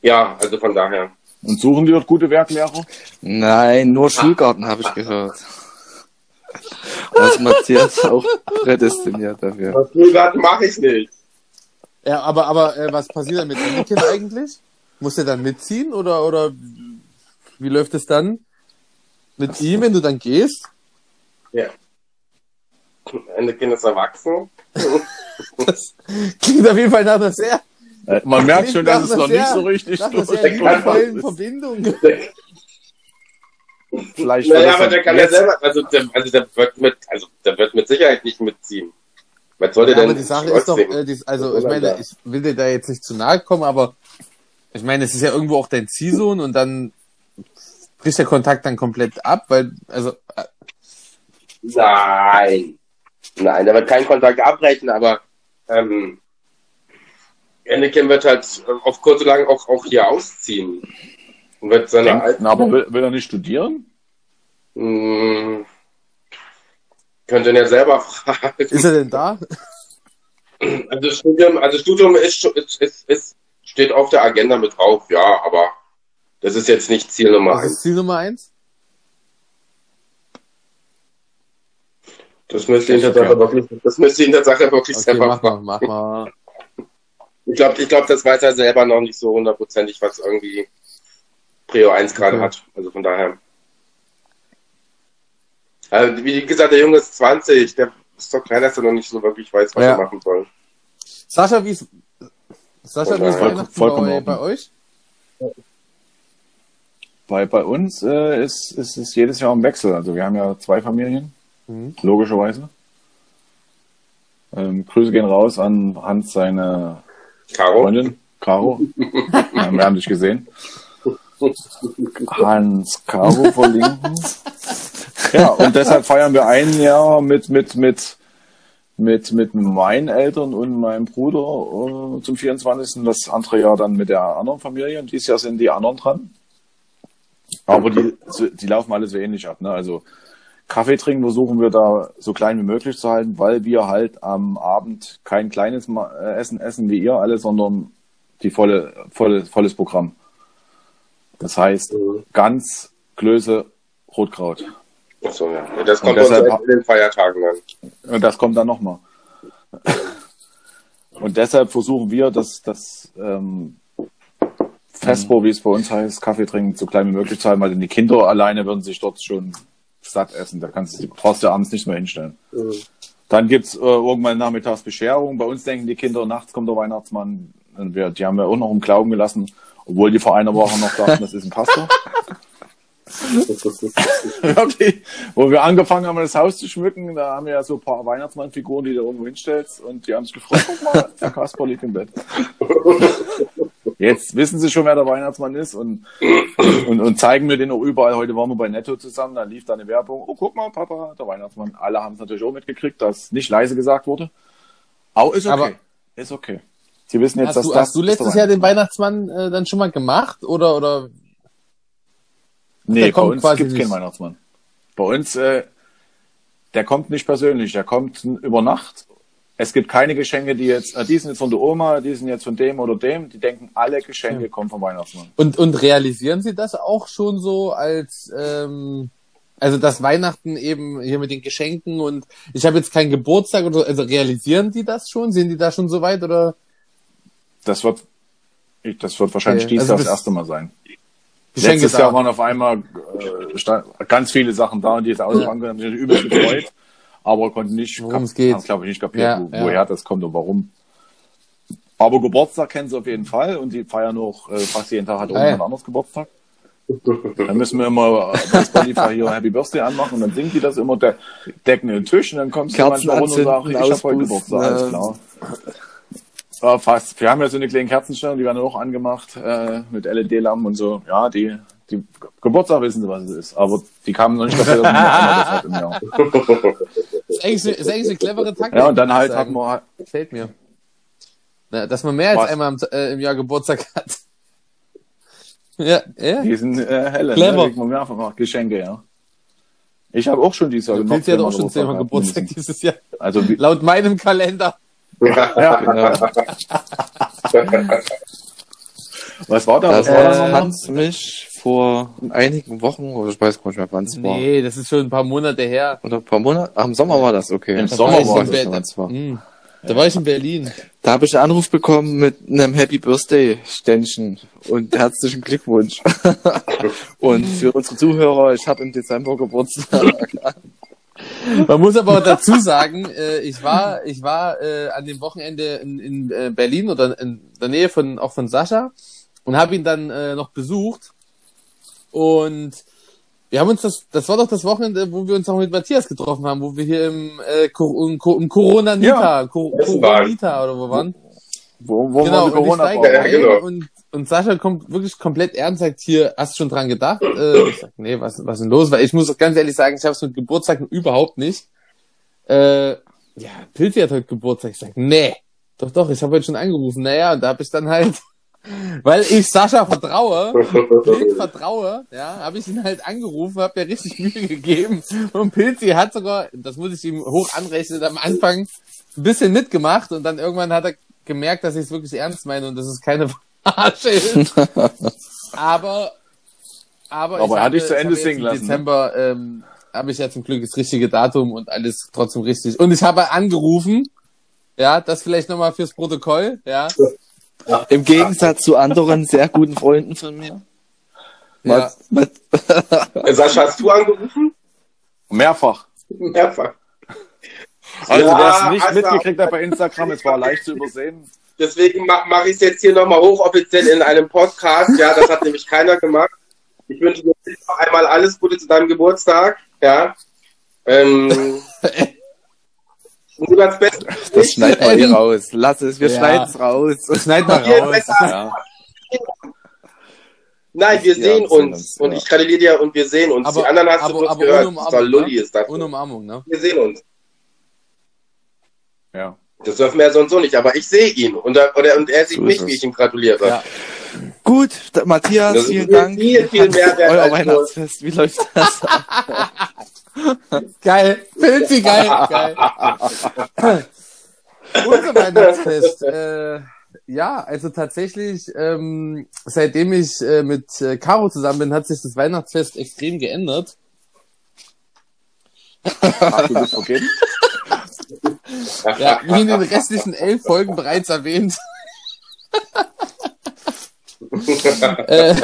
Ja, also von daher. Und suchen die dort gute Werklehrer? Nein, nur Schulgarten habe ich gehört. Was Matthias auch prädestiniert dafür. Was Schulgarten mache ich nicht. Ja, aber, aber äh, was passiert dann mit Anakin eigentlich? Muss er dann mitziehen oder, oder wie läuft es dann mit ihm, wenn du dann gehst? Ja. Ende Kind ist erwachsen. Das klingt auf jeden Fall nach einer sehr, Äh, Man merkt schon, dass es noch nicht so richtig nach einer durch- sehr durch- liebevollen Verbindung. Vielleicht Naja, das aber der kann ja selber, also der, also der wird mit, also der wird mit Sicherheit nicht mitziehen. Was soll der Ja, denn? aber die Sache ist doch, äh, die, also ich Oder meine, ich will dir da jetzt nicht zu nahe kommen, aber ich meine, es ist ja irgendwo auch dein Ziehsohn und dann bricht der Kontakt dann komplett ab, weil, also, äh, Nein. Nein, der wird keinen Kontakt abbrechen, aber ähm, Anakin wird halt äh, auf kurze lang auch, auch hier ausziehen. Und wird seine Denkt, alten. na, aber will, will er nicht studieren? Mh, könnt ihr ja selber fragen. ist er denn da? Also Studium, also Studium ist, ist, ist, steht auf der Agenda mit drauf, ja, aber das ist jetzt nicht Ziel Nummer eins. Ziel Nummer eins? Das müsste ihn Tatsache wirklich, das müsste ihn Tatsache wirklich Okay, selber mach mal, fragen. mach mal. Ich glaube, ich glaub, das weiß er selber noch nicht so hundertprozentig, was irgendwie Prio 1 gerade Okay. hat. Also von daher. Also, wie gesagt, der Junge ist 20, der ist doch klein, dass er noch nicht so wirklich weiß, was Ja. er machen soll. Sascha, wie ist, Sascha, wie ist Voll- Weihnachten vollkommen bei, bei euch? Bei, bei uns äh, ist, ist es jedes Jahr im Wechsel. Also wir haben ja zwei Familien, Mhm. logischerweise. Ähm, Grüße gehen raus an Hans, seine Caro? Freundin, Caro. ja, wir haben dich gesehen. Hans Caro verlinken. Ja, und deshalb feiern wir ein Jahr mit, mit, mit, mit, mit meinen Eltern und meinem Bruder äh, zum 24. Das andere Jahr dann mit der anderen Familie. Und dieses Jahr sind die anderen dran. Aber die, die laufen alle so ähnlich ab. Ne? Also Kaffee trinken versuchen wir da so klein wie möglich zu halten, weil wir halt am Abend kein kleines äh, Essen essen wie ihr alle, sondern die volle, volle, volles Programm. Das heißt, Mhm. ganz Klöße, Rotkraut. Achso, ja. Das kommt Und deshalb- uns in den Feiertagen dann. Und das kommt dann nochmal. Und deshalb versuchen wir, das, das ähm, Vesper, wie es bei uns heißt, Kaffee trinken, so klein wie möglich zu halten, weil denn die Kinder alleine würden sich dort schon satt essen. Da kannst du brauchst du abends nicht mehr hinstellen. Mhm. Dann gibt's äh, irgendwann nachmittags Bescherung. Bei uns denken die Kinder, nachts kommt der Weihnachtsmann. Und wir, die haben wir auch noch im Glauben gelassen, obwohl die vor einer Woche noch dachten, das ist ein Pastor. Wirklich. Wo wir angefangen haben, das Haus zu schmücken, da haben wir ja so ein paar Weihnachtsmannfiguren, die du irgendwo hinstellst und die haben sich gefreut, guck mal, der Kasper liegt im Bett. Jetzt wissen sie schon, wer der Weihnachtsmann ist und, und, und zeigen mir den auch überall. Heute waren wir bei Netto zusammen, da lief da eine Werbung. Oh, guck mal, Papa, der Weihnachtsmann. Alle haben es natürlich auch mitgekriegt, dass nicht leise gesagt wurde. Aber ist okay. Aber- ist okay. Sie wissen jetzt, Hast dass du, das hast du letztes Jahr den Weihnachtsmann äh, dann schon mal gemacht? Oder, oder Nee, bei uns gibt's nicht. keinen Weihnachtsmann. Bei uns, äh, der kommt nicht persönlich, der kommt über Nacht. Es gibt keine Geschenke, die jetzt, äh, die sind jetzt von der Oma, die sind jetzt von dem oder dem. Die denken, alle Geschenke kommen vom Weihnachtsmann. Und, und realisieren Sie das auch schon so als, ähm, also das Weihnachten eben hier mit den Geschenken und ich habe jetzt keinen Geburtstag oder so, also realisieren die das schon? Sind die da schon so weit oder Das wird, das wird wahrscheinlich Okay, dieses also das erste Mal sein. Geschenke Letztes Jahr da? waren auf einmal äh, ganz viele Sachen da und die jetzt ausgefangen haben sich übelst gefreut, aber konnten nicht, Worum es geht. glaube ich nicht kapiert, Ja, wo, ja. woher das kommt und warum. Aber Geburtstag kennen sie auf jeden Fall und die feiern auch äh, fast jeden Tag hat Ah, ja. irgendjemand anders Geburtstag. Dann müssen wir immer bei Spotify hier Happy Birthday anmachen und dann singt die das immer, de decken den Tisch und dann kommst du Kerzen manchmal runter und sagst, ich hab heute Geburtstag, alles äh, klar. Ja, fast. Wir haben ja so eine kleine Kerzenstellung, die werden auch angemacht äh, mit LED-Lampen und so. Ja, die, die Geburtstag wissen sie, was es ist. Aber die kamen noch nicht dass man das hat im Jahr. Ist eigentlich, ist eigentlich eine clevere Taktik. Ja, und dann halt sagen. hat man Gefällt mir. Na, dass man mehr als Was? einmal im, äh, im Jahr Geburtstag hat. Ja, ja. diesen äh, helle, Clever. ne, kriegt man mehrfach mal Geschenke, ja. Ich habe auch schon dieses Jahr Pilzi hat auch schon zehnmal Geburtstag gehabt, dieses Jahr. Also wie, Laut meinem Kalender. Ja, Ja. was war da? Was Das war da äh, mich vor einigen Wochen, oder ich weiß gar nicht mehr, wann es war. Nee, das ist schon ein paar Monate her. Oder ein paar Monate? Ach, im Sommer war das, okay. Im Da Sommer war das. wann es war. Hm. Da war ich in Berlin. Da habe ich einen Anruf bekommen mit einem Happy Birthday Ständchen und herzlichen Glückwunsch. und für unsere Zuhörer, ich habe im Dezember Geburtstag. Man muss aber auch dazu sagen, äh, ich war, ich war äh, an dem Wochenende in, in äh, Berlin oder in der Nähe von auch von Sascha und habe ihn dann äh, noch besucht. Und wir haben uns das, das war doch das Wochenende, wo wir uns auch mit Matthias getroffen haben, wo wir hier im, äh, Cor- im, Co- im Corona Nita, Ja. Co Essen Corona. Nita oder wo waren? Wo, wo Genau, ich Corona steige Ja, genau. und, und Sascha kommt wirklich komplett ernst, sagt hier, hast du schon dran gedacht? Äh, ich sag, nee, was, was ist denn los? Weil ich muss ganz ehrlich sagen, ich habe es mit Geburtstagen überhaupt nicht. Äh, ja, Pilzi hat heute Geburtstag. Ich sag, nee, doch, doch, ich habe heute schon angerufen. Naja, und da habe ich dann halt, weil ich Sascha vertraue, blind vertraue, ja, habe ich ihn halt angerufen, habe mir richtig Mühe gegeben. Und Pilzi hat sogar, das muss ich ihm hoch anrechnen, am Anfang ein bisschen mitgemacht und dann irgendwann hat er gemerkt, dass ich es wirklich ernst meine und dass es keine Verarsche ist. aber, aber, Aber er hat habe- dich zu ich Ende singen im lassen, ne? Dezember ähm, habe ich ja zum Glück das richtige Datum und alles trotzdem richtig. Und ich habe angerufen, ja, das vielleicht nochmal fürs Protokoll, ja. Im Gegensatz zu anderen sehr guten Freunden von mir. ja. Mat- Sascha, hast du angerufen? Mehrfach. Mehrfach. Also Ja, wer es nicht also- mitgekriegt hat bei Instagram, es war leicht zu übersehen. Deswegen ma mache ich es jetzt hier nochmal hochoffiziell in einem Podcast. Ja, das hat nämlich keiner gemacht. Ich wünsche dir noch einmal alles Gute zu deinem Geburtstag. Ja. Ähm, nur das Beste. Das schneiden wir hier raus. Lass es, wir Ja. schneiden es raus. Schneid mal raus. Ja. Nein, wir sehen uns. Und ich gratuliere dir und wir sehen uns. Aber- Die anderen hast aber- du bloß gehört. ohne Das Umarmung, war Lulli ne? ist das. Ohne Umarmung, ne? Wir sehen uns. ja. Das dürfen wir ja sonst so nicht, aber ich sehe ihn. Und, er- oder, und er sieht So mich, wie ich ihm gratuliere. Ja. Gut, da, Matthias, Das vielen viel, Dank. viel, viel mehr wert Euer Weihnachtsfest, wie läuft das? Geil. Pilzi, geil, geil. Unser Weihnachtsfest. Äh, ja, also tatsächlich, ähm, seitdem ich äh, mit äh, Caro zusammen bin, hat sich das Weihnachtsfest extrem geändert. Ach, du bist vergeben? Ja, wie in den restlichen elf Folgen bereits erwähnt. äh,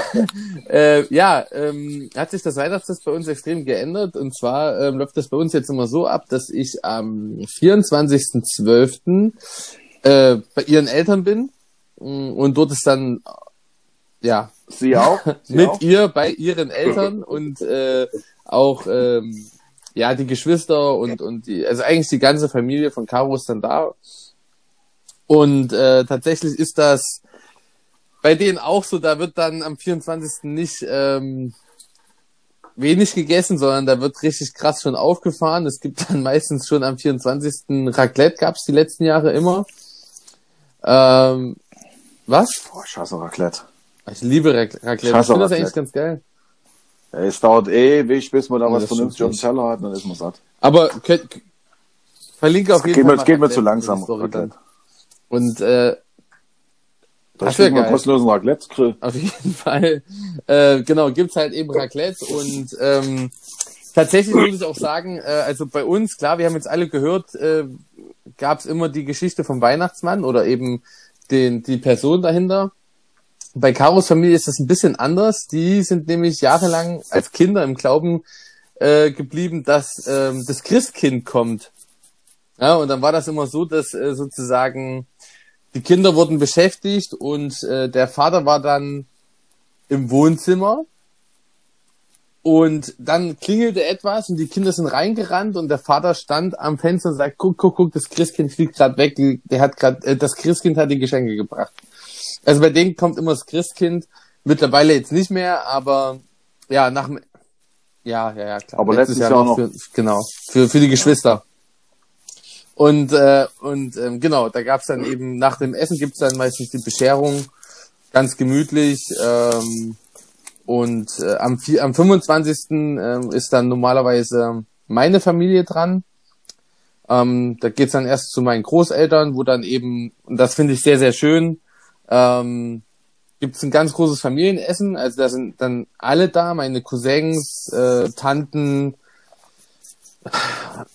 äh, ja, ähm, hat sich das Weihnachtsfest bei uns extrem geändert. Und zwar ähm, läuft das bei uns jetzt immer so ab, dass ich am 24.12. Äh, bei ihren Eltern bin. Mm, Und dort ist dann, ja, Sie auch? Sie mit auch? ihr bei ihren Eltern und äh, auch ähm, ja die Geschwister und und die also eigentlich die ganze Familie von Caro ist dann da und äh, tatsächlich ist das bei denen auch so da wird dann am 24. nicht ähm, wenig gegessen sondern da wird richtig krass schon aufgefahren es gibt dann meistens schon am 24. Raclette gab's die letzten Jahre immer ähm, was Boah, ich hasse Raclette. ich liebe Rac- Raclette. Ich hasse finde das eigentlich ganz geil. Es dauert ewig, bis man da Ja, was vernünftig auf dem Teller hat, dann ist man satt. Aber könnt, verlinke auf jeden Geht Fall. es geht mir Raclette zu langsam, Raclette. Und äh, Da Das mal geil. kostenlosen Raclette-Grill. auf jeden Fall, äh, genau, gibt's halt eben Raclette und ähm, tatsächlich muss ich auch sagen, äh, also bei uns, klar, wir haben jetzt alle gehört, äh, gab's immer die Geschichte vom Weihnachtsmann oder eben den, die Person dahinter. Bei Karos Familie ist das ein bisschen anders. Die sind nämlich jahrelang als Kinder im Glauben äh, geblieben, dass ähm, das Christkind kommt. Ja, und dann war das immer so, dass äh, sozusagen die Kinder wurden beschäftigt und äh, der Vater war dann im Wohnzimmer und dann klingelte etwas und die Kinder sind reingerannt und der Vater stand am Fenster und sagt, guck, guck, guck, das Christkind fliegt gerade weg, der hat gerade, äh, das Christkind hat die Geschenke gebracht. Also bei denen kommt immer das Christkind, mittlerweile jetzt nicht mehr, aber ja, nach dem, ja, ja, ja, klar. Aber letztes Jahr noch. Für, genau, für, für die Geschwister. Und, äh, und ähm, genau, da gab's dann eben, nach dem Essen gibt's dann meistens die Bescherung, ganz gemütlich. Ähm, und äh, am, vier, am 25. Äh, ist dann normalerweise meine Familie dran. Ähm, da geht's dann erst zu meinen Großeltern, wo dann eben, und das finde ich sehr, sehr schön, ähm, gibt's ein ganz großes Familienessen. Also da sind dann alle da, meine Cousins, äh, Tanten,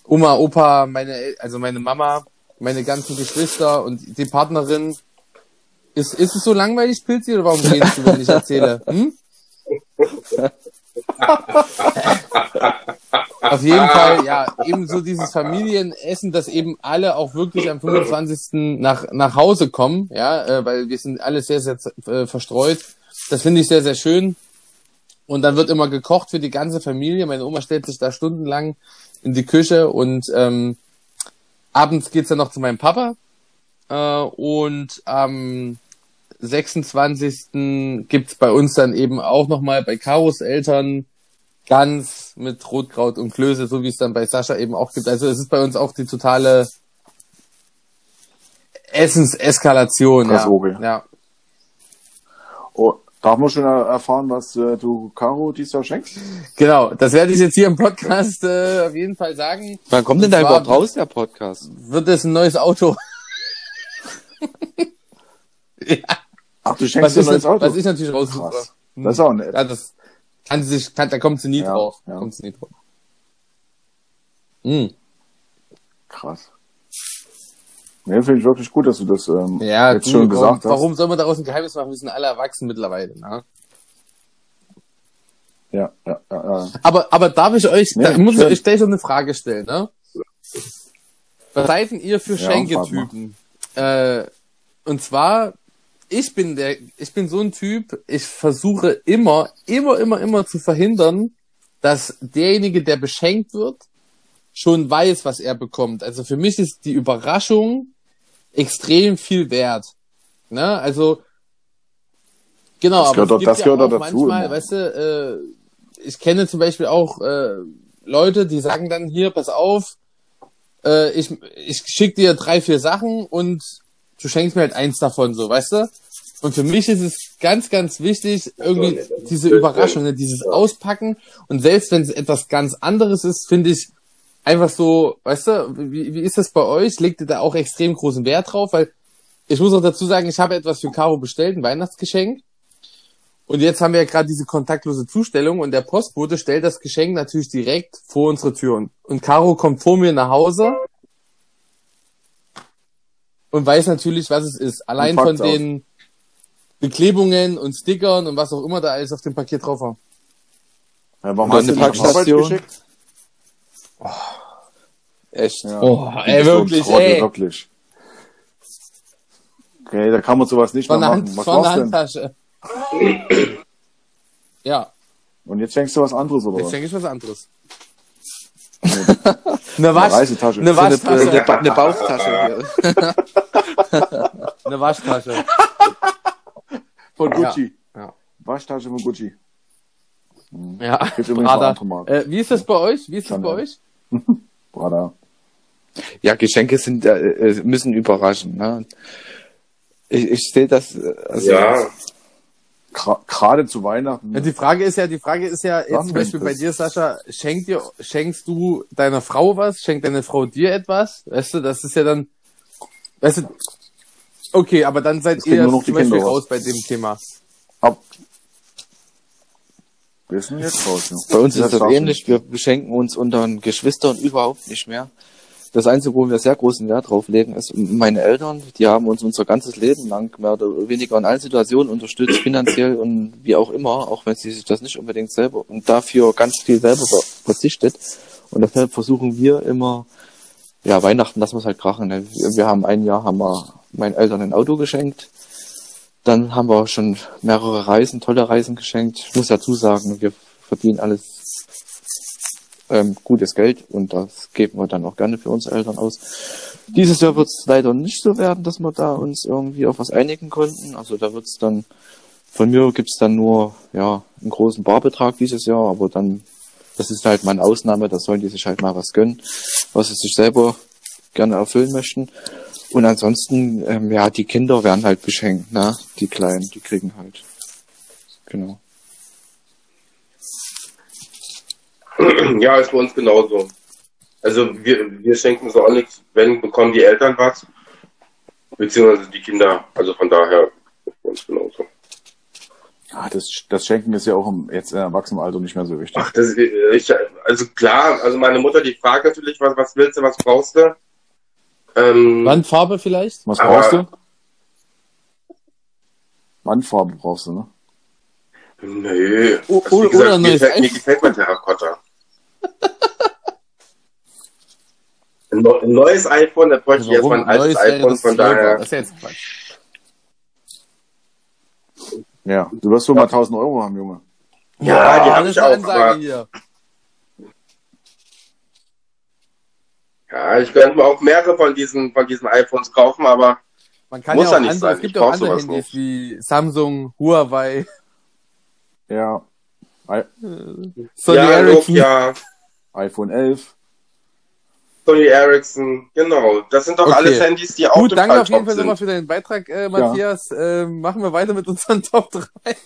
Oma, Opa, meine, also meine Mama, meine ganzen Geschwister und die Partnerin. Ist, ist es so langweilig, Pilzi, oder warum redest du, wenn ich erzähle? Hm? Auf jeden Fall, ja, eben so dieses Familienessen, dass eben alle auch wirklich am 25. nach, nach Hause kommen, ja, äh, weil wir sind alle sehr, sehr äh, verstreut. Das finde ich sehr, sehr schön. Und dann wird immer gekocht für die ganze Familie. Meine Oma stellt sich da stundenlang in die Küche und ähm, abends geht's dann noch zu meinem Papa. Äh, und am 26. gibt's bei uns dann eben auch nochmal bei Karos Eltern Gans mit Rotkraut und Klöße, so wie es dann bei Sascha eben auch gibt. Also es ist bei uns auch die totale Essenseskalation. Ja. ja. Oh, darf man schon erfahren, was äh, du Caro dieses Jahr schenkst? Genau, das werde ich jetzt hier im Podcast äh, auf jeden Fall sagen. Wann kommt denn da überhaupt raus, der Podcast? Wird es ein neues Auto? ja. Ach, du schenkst was ein neues Auto? Was ich natürlich raussuche. Das ist auch nett. Ja, das, kann sie sich, kann, da kommt sie nie ja, drauf. Ja. Kommt sie nie drauf. Mhm. Krass. Nee, finde ich wirklich gut, dass du das ähm, ja, jetzt du, schon gesagt warum, hast. Warum soll man daraus ein Geheimnis machen? Wir sind alle erwachsen mittlerweile. Ne? Ja, ja, ja, ja. Aber, aber darf ich euch, nee, da muss ich euch gleich so eine Frage stellen, ne? Was seid denn ihr für ja, Schenketypen? Äh, und zwar ich bin der, ich bin so ein Typ, ich versuche immer, immer, immer, immer zu verhindern, dass derjenige, der beschenkt wird, schon weiß, was er bekommt. Also für mich ist die Überraschung extrem viel wert. Ne? Also, genau, das aber gehört, das gehört ja auch dazu. Manchmal, immer. weißt du, äh, ich kenne zum Beispiel auch äh, Leute, die sagen dann hier, pass auf, äh, ich, ich schick dir drei, vier Sachen und du schenkst mir halt eins davon, so, weißt du? Und für mich ist es ganz, ganz wichtig, irgendwie diese Überraschung, ne, dieses Auspacken. Und selbst wenn es etwas ganz anderes ist, finde ich einfach so, weißt du, wie, wie ist das bei euch? Legt ihr da auch extrem großen Wert drauf? Weil ich muss auch dazu sagen, ich habe etwas für Caro bestellt, ein Weihnachtsgeschenk. Und jetzt haben wir ja gerade diese kontaktlose Zustellung und der Postbote stellt das Geschenk natürlich direkt vor unsere Tür. Und, und Caro kommt vor mir nach Hause und weiß natürlich, was es ist. Allein von den Beklebungen und Stickern und was auch immer da alles auf dem Paket drauf war. Ja, warum hast du eine Packstation? Oh. Echt? Ja. Oh, ey, wirklich, Trottel, ey. wirklich. Okay, da kann man sowas nicht von mehr machen. Hand, was von der Handtasche. ja. Und jetzt schenkst du was anderes, oder Jetzt schenke ich was anderes. eine, Wasch, eine Reisetasche. Eine Waschtasche. Eine, eine, eine Bauchtasche. eine Waschtasche. Von Gucci. Ja. ja. Waschtasche von Gucci. Mhm. Ja, Prada. Äh, wie ist das bei euch? Wie ist das bei euch? Prada. Ja, Geschenke sind, äh, äh, müssen überraschen. Ne? Ich, ich sehe das. Äh, also ja. Gerade zu Weihnachten. Ja, die Frage ist ja, die Frage ist ja, jetzt zum Beispiel bei dir, Sascha, schenkt dir, schenkst du deiner Frau was? Schenkt deine Frau dir etwas? Weißt du, das ist ja dann, weißt du, Okay, aber dann seid ihr nur noch zum Beispiel raus bei dem Thema. Ab. Wir sind jetzt raus. Ne? Bei uns ist das ähnlich. Wir beschenken uns unseren Geschwistern überhaupt nicht mehr. Das Einzige, wo wir sehr großen Wert drauf legen, ist meine Eltern. Die haben uns unser ganzes Leben lang mehr oder weniger in allen Situationen unterstützt, finanziell und wie auch immer, auch wenn sie sich das nicht unbedingt selber und dafür ganz viel selber verzichtet. Und deshalb versuchen wir immer, ja, Weihnachten lassen wir es halt krachen. Ne? Wir haben ein Jahr, haben wir meinen Eltern ein Auto geschenkt. Dann haben wir schon mehrere Reisen, tolle Reisen geschenkt. Ich muss dazu sagen, wir verdienen alles ähm, gutes Geld und das geben wir dann auch gerne für unsere Eltern aus. Dieses Jahr wird es leider nicht so werden, dass wir da uns irgendwie auf was einigen konnten. Also da wird es dann, von mir gibt's dann nur ja einen großen Barbetrag dieses Jahr, aber dann, das ist halt mal eine Ausnahme, da sollen die sich halt mal was gönnen, was sie sich selber gerne erfüllen möchten. Und ansonsten, ähm, ja, die Kinder werden halt beschenkt, ne? Die Kleinen, die kriegen halt. Genau. Ja, ist bei uns genauso. Also wir, wir schenken so auch nichts, wenn bekommen die Eltern was, beziehungsweise die Kinder. Also von daher ist bei uns genauso. Ja, das, das Schenken ist ja auch im jetzt im Erwachsenenalter nicht mehr so wichtig. Ach, das ich, also klar, also meine Mutter, die fragt natürlich, was, was willst du, was brauchst du? Ähm, Wandfarbe vielleicht? Was Aber- brauchst du? Wandfarbe brauchst du, ne? Nö. O- Also, gesagt, oder ein mir, gefällt, mir iPhone. gefällt mein Terrakotta. Ein neu- ein neues iPhone, da bräuchte ich erstmal ein altes iPhone, von 12er. daher. Das ist jetzt Quatsch. Ja. Du wirst wohl mal 1000 Euro haben, Junge. Ja, die habe das ich auch. Ansage hier. ja, ich könnte mir auch mehrere von diesen, von diesen iPhones kaufen, aber Man kann Muss ja ja auch nicht andere, sein. es gibt Ich auch andere Handys nicht. wie Samsung, Huawei, Ja. I Sony ja, Ericsson. Nokia, iPhone 11. Sony Ericsson, genau. Das sind doch Okay. alles Handys, die auch Gut, danke total auf jeden Fall nochmal für deinen Beitrag, äh, Matthias. Äh, machen wir weiter mit unseren Top 3.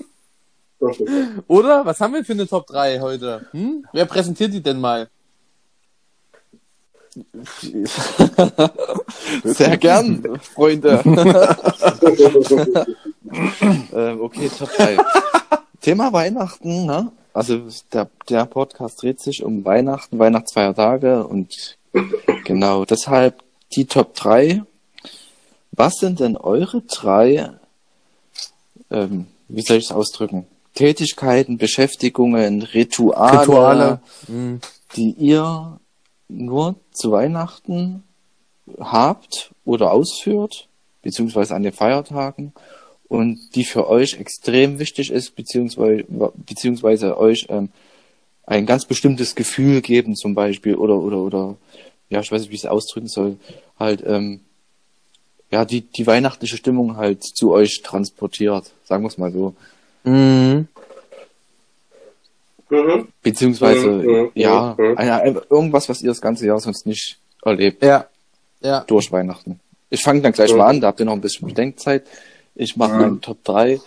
Oder? Was haben wir für eine Top 3 heute? Hm? Wer präsentiert die denn mal? Sehr gern, Freunde. ähm, okay, Top 3. Thema Weihnachten, ne? Also der, der Podcast dreht sich um Weihnachten, Weihnachtsfeiertage und genau deshalb die Top 3. Was sind denn eure drei, ähm, wie soll ich es ausdrücken? Tätigkeiten, Beschäftigungen, Rituale, Rituale. Hm. die ihr nur zu Weihnachten habt oder ausführt, beziehungsweise an den Feiertagen und die für euch extrem wichtig ist, beziehungsweise, beziehungsweise euch ähm, ein ganz bestimmtes Gefühl geben zum Beispiel oder oder oder ja, ich weiß nicht, wie ich es ausdrücken soll, halt ähm, ja, die, die weihnachtliche Stimmung halt zu euch transportiert, sagen wir es mal so. Mhm. Mhm. Beziehungsweise, Mhm, ja, mhm. eine, irgendwas, was ihr das ganze Jahr sonst nicht erlebt. Ja. Ja. durch Weihnachten. Ich fange dann gleich Mhm. mal an, da habt ihr noch ein bisschen Bedenkzeit. Ich mache Mhm. meinen Top 3.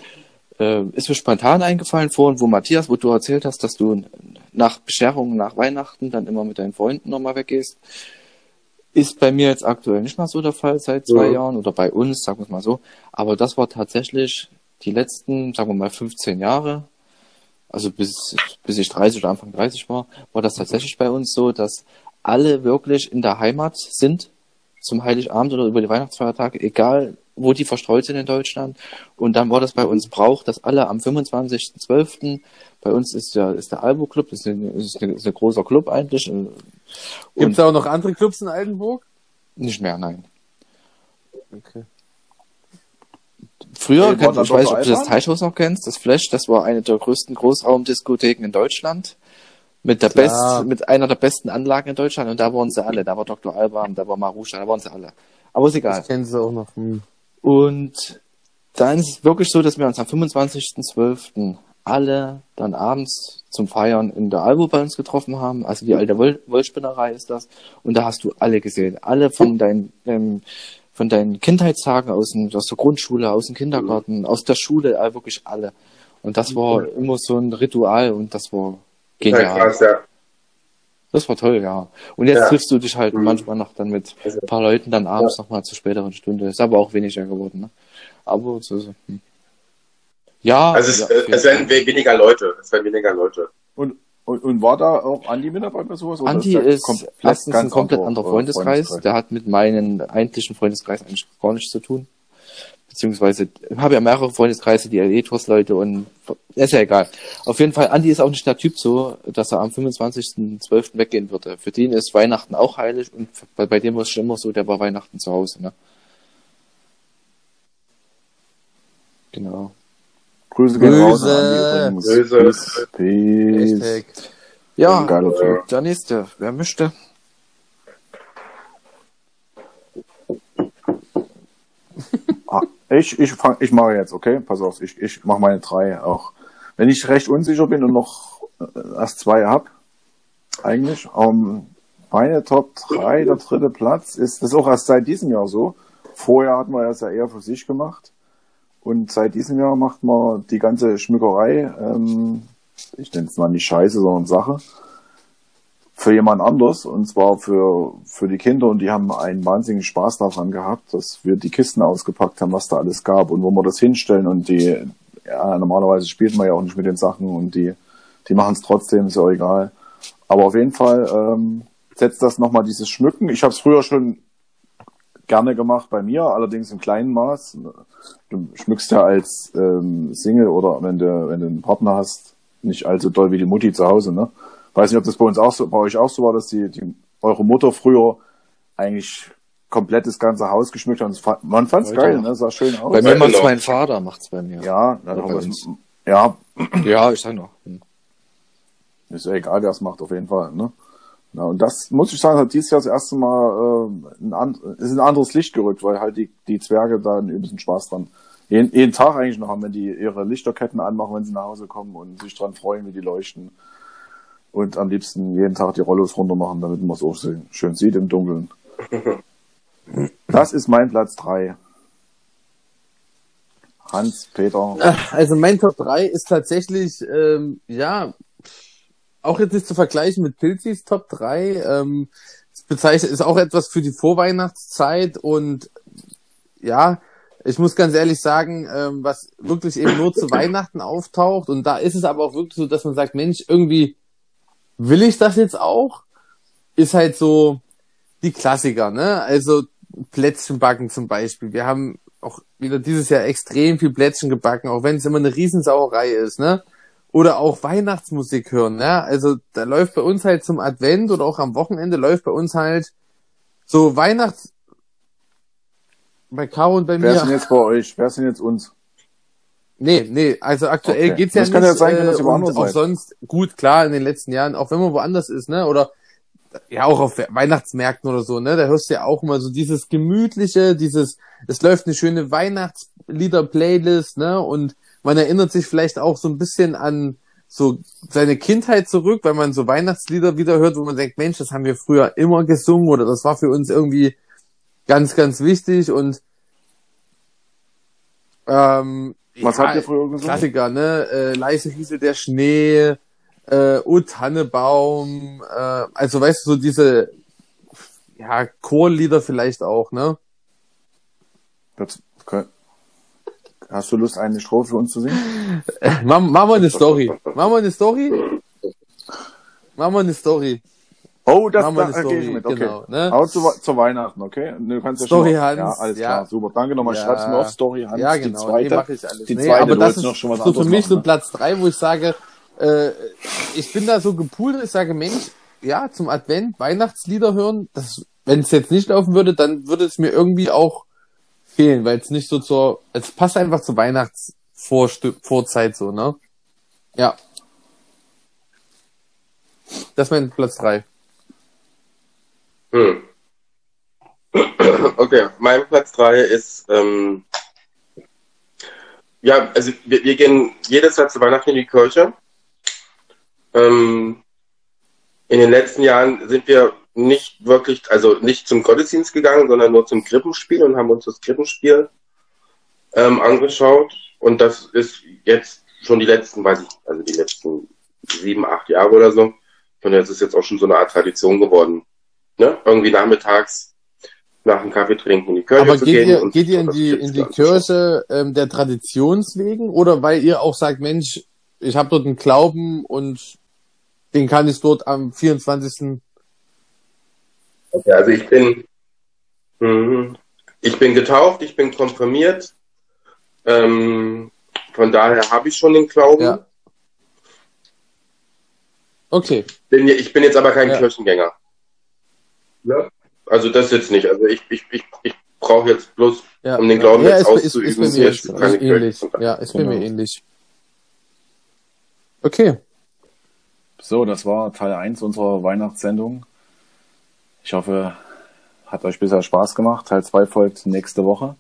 Äh, ist mir spontan eingefallen vorhin, wo Matthias, wo du erzählt hast, dass du nach Bescherung, nach Weihnachten dann immer mit deinen Freunden nochmal weggehst. Ist bei mir jetzt aktuell nicht mehr so der Fall seit zwei Mhm. Jahren oder bei uns, sagen wir es mal so. Aber das war tatsächlich die letzten, sagen wir mal, 15 Jahre, also bis, bis ich 30 oder Anfang 30 war, war das tatsächlich bei uns so, dass alle wirklich in der Heimat sind zum Heiligabend oder über die Weihnachtsfeiertage, egal wo die verstreut sind in Deutschland. Und dann war das bei uns Brauch, dass alle am 25.12. bei uns ist der, ist der Albo Club, das ist ein, ist ein, ist ein großer Club eigentlich. äh, Gibt es auch noch andere Clubs in Altenburg? nicht mehr, nein. Okay. Früher, Hey, kennt, war ich weiß nicht, ob du das? Teichhaus noch kennst, das Flash, das war eine der größten Großraumdiskotheken in Deutschland. Mit der Klar. best, mit einer der besten Anlagen in Deutschland und da waren sie alle. Da war Dr. Alban, da war Marusha, da waren sie alle. Aber ist egal. Das kennen sie auch noch. Hm. Und dann ist es wirklich so, dass wir uns am 25.12. alle dann abends zum Feiern in der Albo bei uns getroffen haben. Also die alte Woll Wollspinnerei ist das. Und da hast du alle gesehen. Alle von deinen, ähm, von deinen Kindheitstagen aus, dem, aus der Grundschule, aus dem Kindergarten, aus der Schule, äh, wirklich alle. Und das war immer so ein Ritual und das war Ja, genial. krass, ja. Das war toll, ja. Und jetzt Ja. triffst du dich halt Mhm. manchmal noch dann mit Also- ein paar Leuten dann abends noch mal zur späteren Stunde. Ist aber auch weniger geworden, ne? Aber so, so. hm. Ja. Also es, ja, äh, es werden weniger Leute. Es werden weniger Leute. Und, und, und war da auch Andi mit dabei bei sowas? Oder Andi ist komplett erstens ein komplett anderer, äh, Freundeskreis. Der hat mit meinem eigentlichen Freundeskreis eigentlich gar nichts zu tun. Beziehungsweise ich habe ja mehrere Freundeskreise, die E-Tours-Leute und ist ja egal. Auf jeden Fall, Andi ist auch nicht der Typ so, dass er am 25.12. weggehen würde. Für den ist Weihnachten auch heilig und bei, bei dem war es schon immer so, der war Weihnachten zu Hause. Ne? Genau. Grüße gehen raus Grüße. an Andi übrigens. Grüße. Peace. Ja, Typ. der nächste. Wer möchte? Ah, ich, ich, fang, ich mache jetzt, okay? Pass auf, ich, ich mache meine drei auch. Wenn ich recht unsicher bin und noch äh, erst zwei hab, eigentlich, ähm, meine Top 3, der dritte Platz, ist das ist auch erst seit diesem Jahr so. Vorher hat man das ja eher für sich gemacht. Und seit diesem Jahr macht man die ganze Schmückerei, ähm, ich nenne es mal nicht Scheiße, sondern Sache, für jemand anders. Und zwar für, für die Kinder. Und die haben einen wahnsinnigen Spaß daran gehabt, dass wir die Kisten ausgepackt haben, was da alles gab und wo wir das hinstellen. Und die, ja, normalerweise spielt man ja auch nicht mit den Sachen und die, die machen es trotzdem, ist ja egal. Aber auf jeden Fall ähm, setzt das nochmal dieses Schmücken. Ich habe es früher schon gerne gemacht bei mir, allerdings im kleinen Maß. Du schmückst ja als ähm, Single oder wenn du, wenn du einen Partner hast, nicht allzu doll wie die Mutti zu Hause, ne? Weiß nicht, ob das bei uns auch so, bei euch auch so war, dass die, die eure Mutter früher eigentlich komplett das ganze Haus geschmückt hat. Man fand's Heute geil, auch. ne? Sah schön aus. Bei mir macht's mein Vater, macht's bei mir. ja, na, Bei ja, Ja, ich sag noch. Hm. ist ja egal, wer es macht, auf jeden Fall, ne? Na, und das muss ich sagen, hat dieses Jahr das erste Mal äh, ein, an, ist in ein anderes Licht gerückt, weil halt die, die Zwerge da einen übelsten Spaß dran. Jeden, jeden Tag eigentlich noch haben, wenn die ihre Lichterketten anmachen, wenn sie nach Hause kommen und sich dran freuen, wie die leuchten. Und am liebsten jeden Tag die Rollos runter machen, damit man es auch schön, schön sieht im Dunkeln. Das ist mein Platz drei. Hans, Peter. Also mein Top 3 ist tatsächlich, ähm, ja, auch jetzt nicht zu vergleichen mit Pilzis Top 3. Ähm, es bezeichnet, ist auch etwas für die Vorweihnachtszeit und ja, ich muss ganz ehrlich sagen, ähm, was wirklich eben nur zu Weihnachten auftaucht und da ist es aber auch wirklich so, dass man sagt, Mensch, irgendwie will ich das jetzt auch? Ist halt so die Klassiker, ne? Also Plätzchen backen zum Beispiel. Wir haben auch wieder dieses Jahr extrem viel Plätzchen gebacken, auch wenn es immer eine Riesensauerei ist, ne? Oder auch Weihnachtsmusik hören, ne? Also da läuft bei uns halt zum Advent oder auch am Wochenende läuft bei uns halt so Weihnachts bei Caro und bei Wer ist mir. denn jetzt bei euch? Wer ist denn jetzt uns? Nee, nee, also aktuell Okay. geht's ja Das nicht. kann ja sein, dass ihr äh, woanders auch sonst, gut, klar, in den letzten Jahren, auch wenn man woanders ist, ne, oder ja auch auf Weihnachtsmärkten oder so, ne, da hörst du ja auch immer so dieses gemütliche, dieses, es läuft eine schöne Weihnachtslieder-Playlist, ne, und man erinnert sich vielleicht auch so ein bisschen an so seine Kindheit zurück, weil man so Weihnachtslieder wieder hört, wo man denkt, Mensch, das haben wir früher immer gesungen oder das war für uns irgendwie ganz, ganz wichtig und ähm, Was ja, habt ihr früher gesungen? Klassiker, ne? Äh, leise rieselt der Schnee, äh, O Tannebaum, äh, also weißt du, so diese ja, Chorlieder vielleicht auch, ne? Das, okay. Hast du Lust, eine Strophe für uns zu singen? Machen machen wir eine Story. Machen wir eine Story? Machen wir eine Story. Oh, das da, da gehe ich mit, okay. genau, ne? Aber zu, zu Weihnachten, okay? Du kannst ja Story schon mal, Hans, Ja, alles ja. klar, super. Danke nochmal. Ja. Schreib's mir auf Story Hans, ja, die genau, zweite. nee, mache ich alles. Die nee, zweite, aber du das ist noch schon was so für mich machen, so ne? Platz drei, wo ich sage, äh, ich bin da so gepoolt, ich sage, Mensch, ja, zum Advent Weihnachtslieder hören, das, wenn es jetzt nicht laufen würde, dann würde es mir irgendwie auch fehlen, weil es nicht so zur, es passt einfach zur Weihnachtsvorzeit so, ne? Ja. Das ist mein Platz drei. Hm. Okay, mein Platz 3 ist, ähm, ja, also wir, wir gehen jedes Jahr zu Weihnachten in die Kirche. Ähm, in den letzten Jahren sind wir nicht wirklich, also nicht zum Gottesdienst gegangen, sondern nur zum Krippenspiel und haben uns das Krippenspiel ähm, angeschaut. Und das ist jetzt schon die letzten, weiß ich, also die letzten sieben, acht Jahre oder so. Und das ist jetzt auch schon so eine Art Tradition geworden ne, irgendwie nachmittags nach dem Kaffee trinken in die Kirche Aber zu geht gehen. ihr, und geht ihr in die, in die. Kirche ähm, der Traditions wegen oder weil ihr auch sagt, Mensch, ich habe dort einen Glauben und den kann ich dort am 24. Okay, also ich bin, mhm. ich bin getauft, ich bin konfirmiert. Ähm, von daher habe ich schon den Glauben. Ja. Okay, Bin, ich bin jetzt aber kein Ja. Kirchengänger. Ne? Also das jetzt nicht. Also ich, ich, ich, ich brauche jetzt bloß Ja. um den Glauben ja, jetzt ist, ist, auszuüben. ist Hier mir ist ist, keine ist ähnlich. Ja, ist Genau. mir ähnlich. Okay. So, das war Teil 1 unserer Weihnachtssendung. Ich hoffe, hat euch bisher Spaß gemacht. Teil 2 folgt nächste Woche.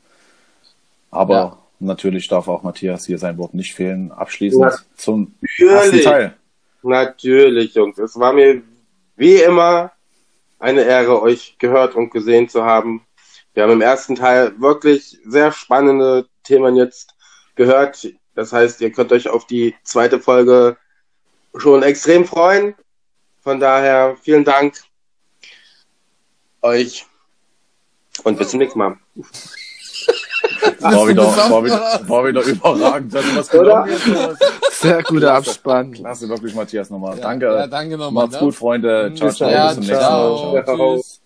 Aber Ja. natürlich darf auch Matthias hier sein Wort nicht fehlen. Abschließend Ja. zum ersten Natürlich, Teil. natürlich, Jungs. Es war mir wie immer eine Ehre, euch gehört und gesehen zu haben. Wir haben im ersten Teil wirklich sehr spannende Themen jetzt gehört. Das heißt, ihr könnt euch auf die zweite Folge schon extrem freuen. Von daher vielen Dank euch und bis zum nächsten Mal. War wieder, war wieder, war wieder überragend. Was Oder? Sehr guter Abspann. Klasse, wirklich, Matthias, nochmal. Ja, Danke. Ja, danke nochmal. Macht's gut, Freunde. Ciao, Bis ciao. dann. Ja, Bis zum nächsten ciao. Mal. Ciao. Ciao. Tschüss.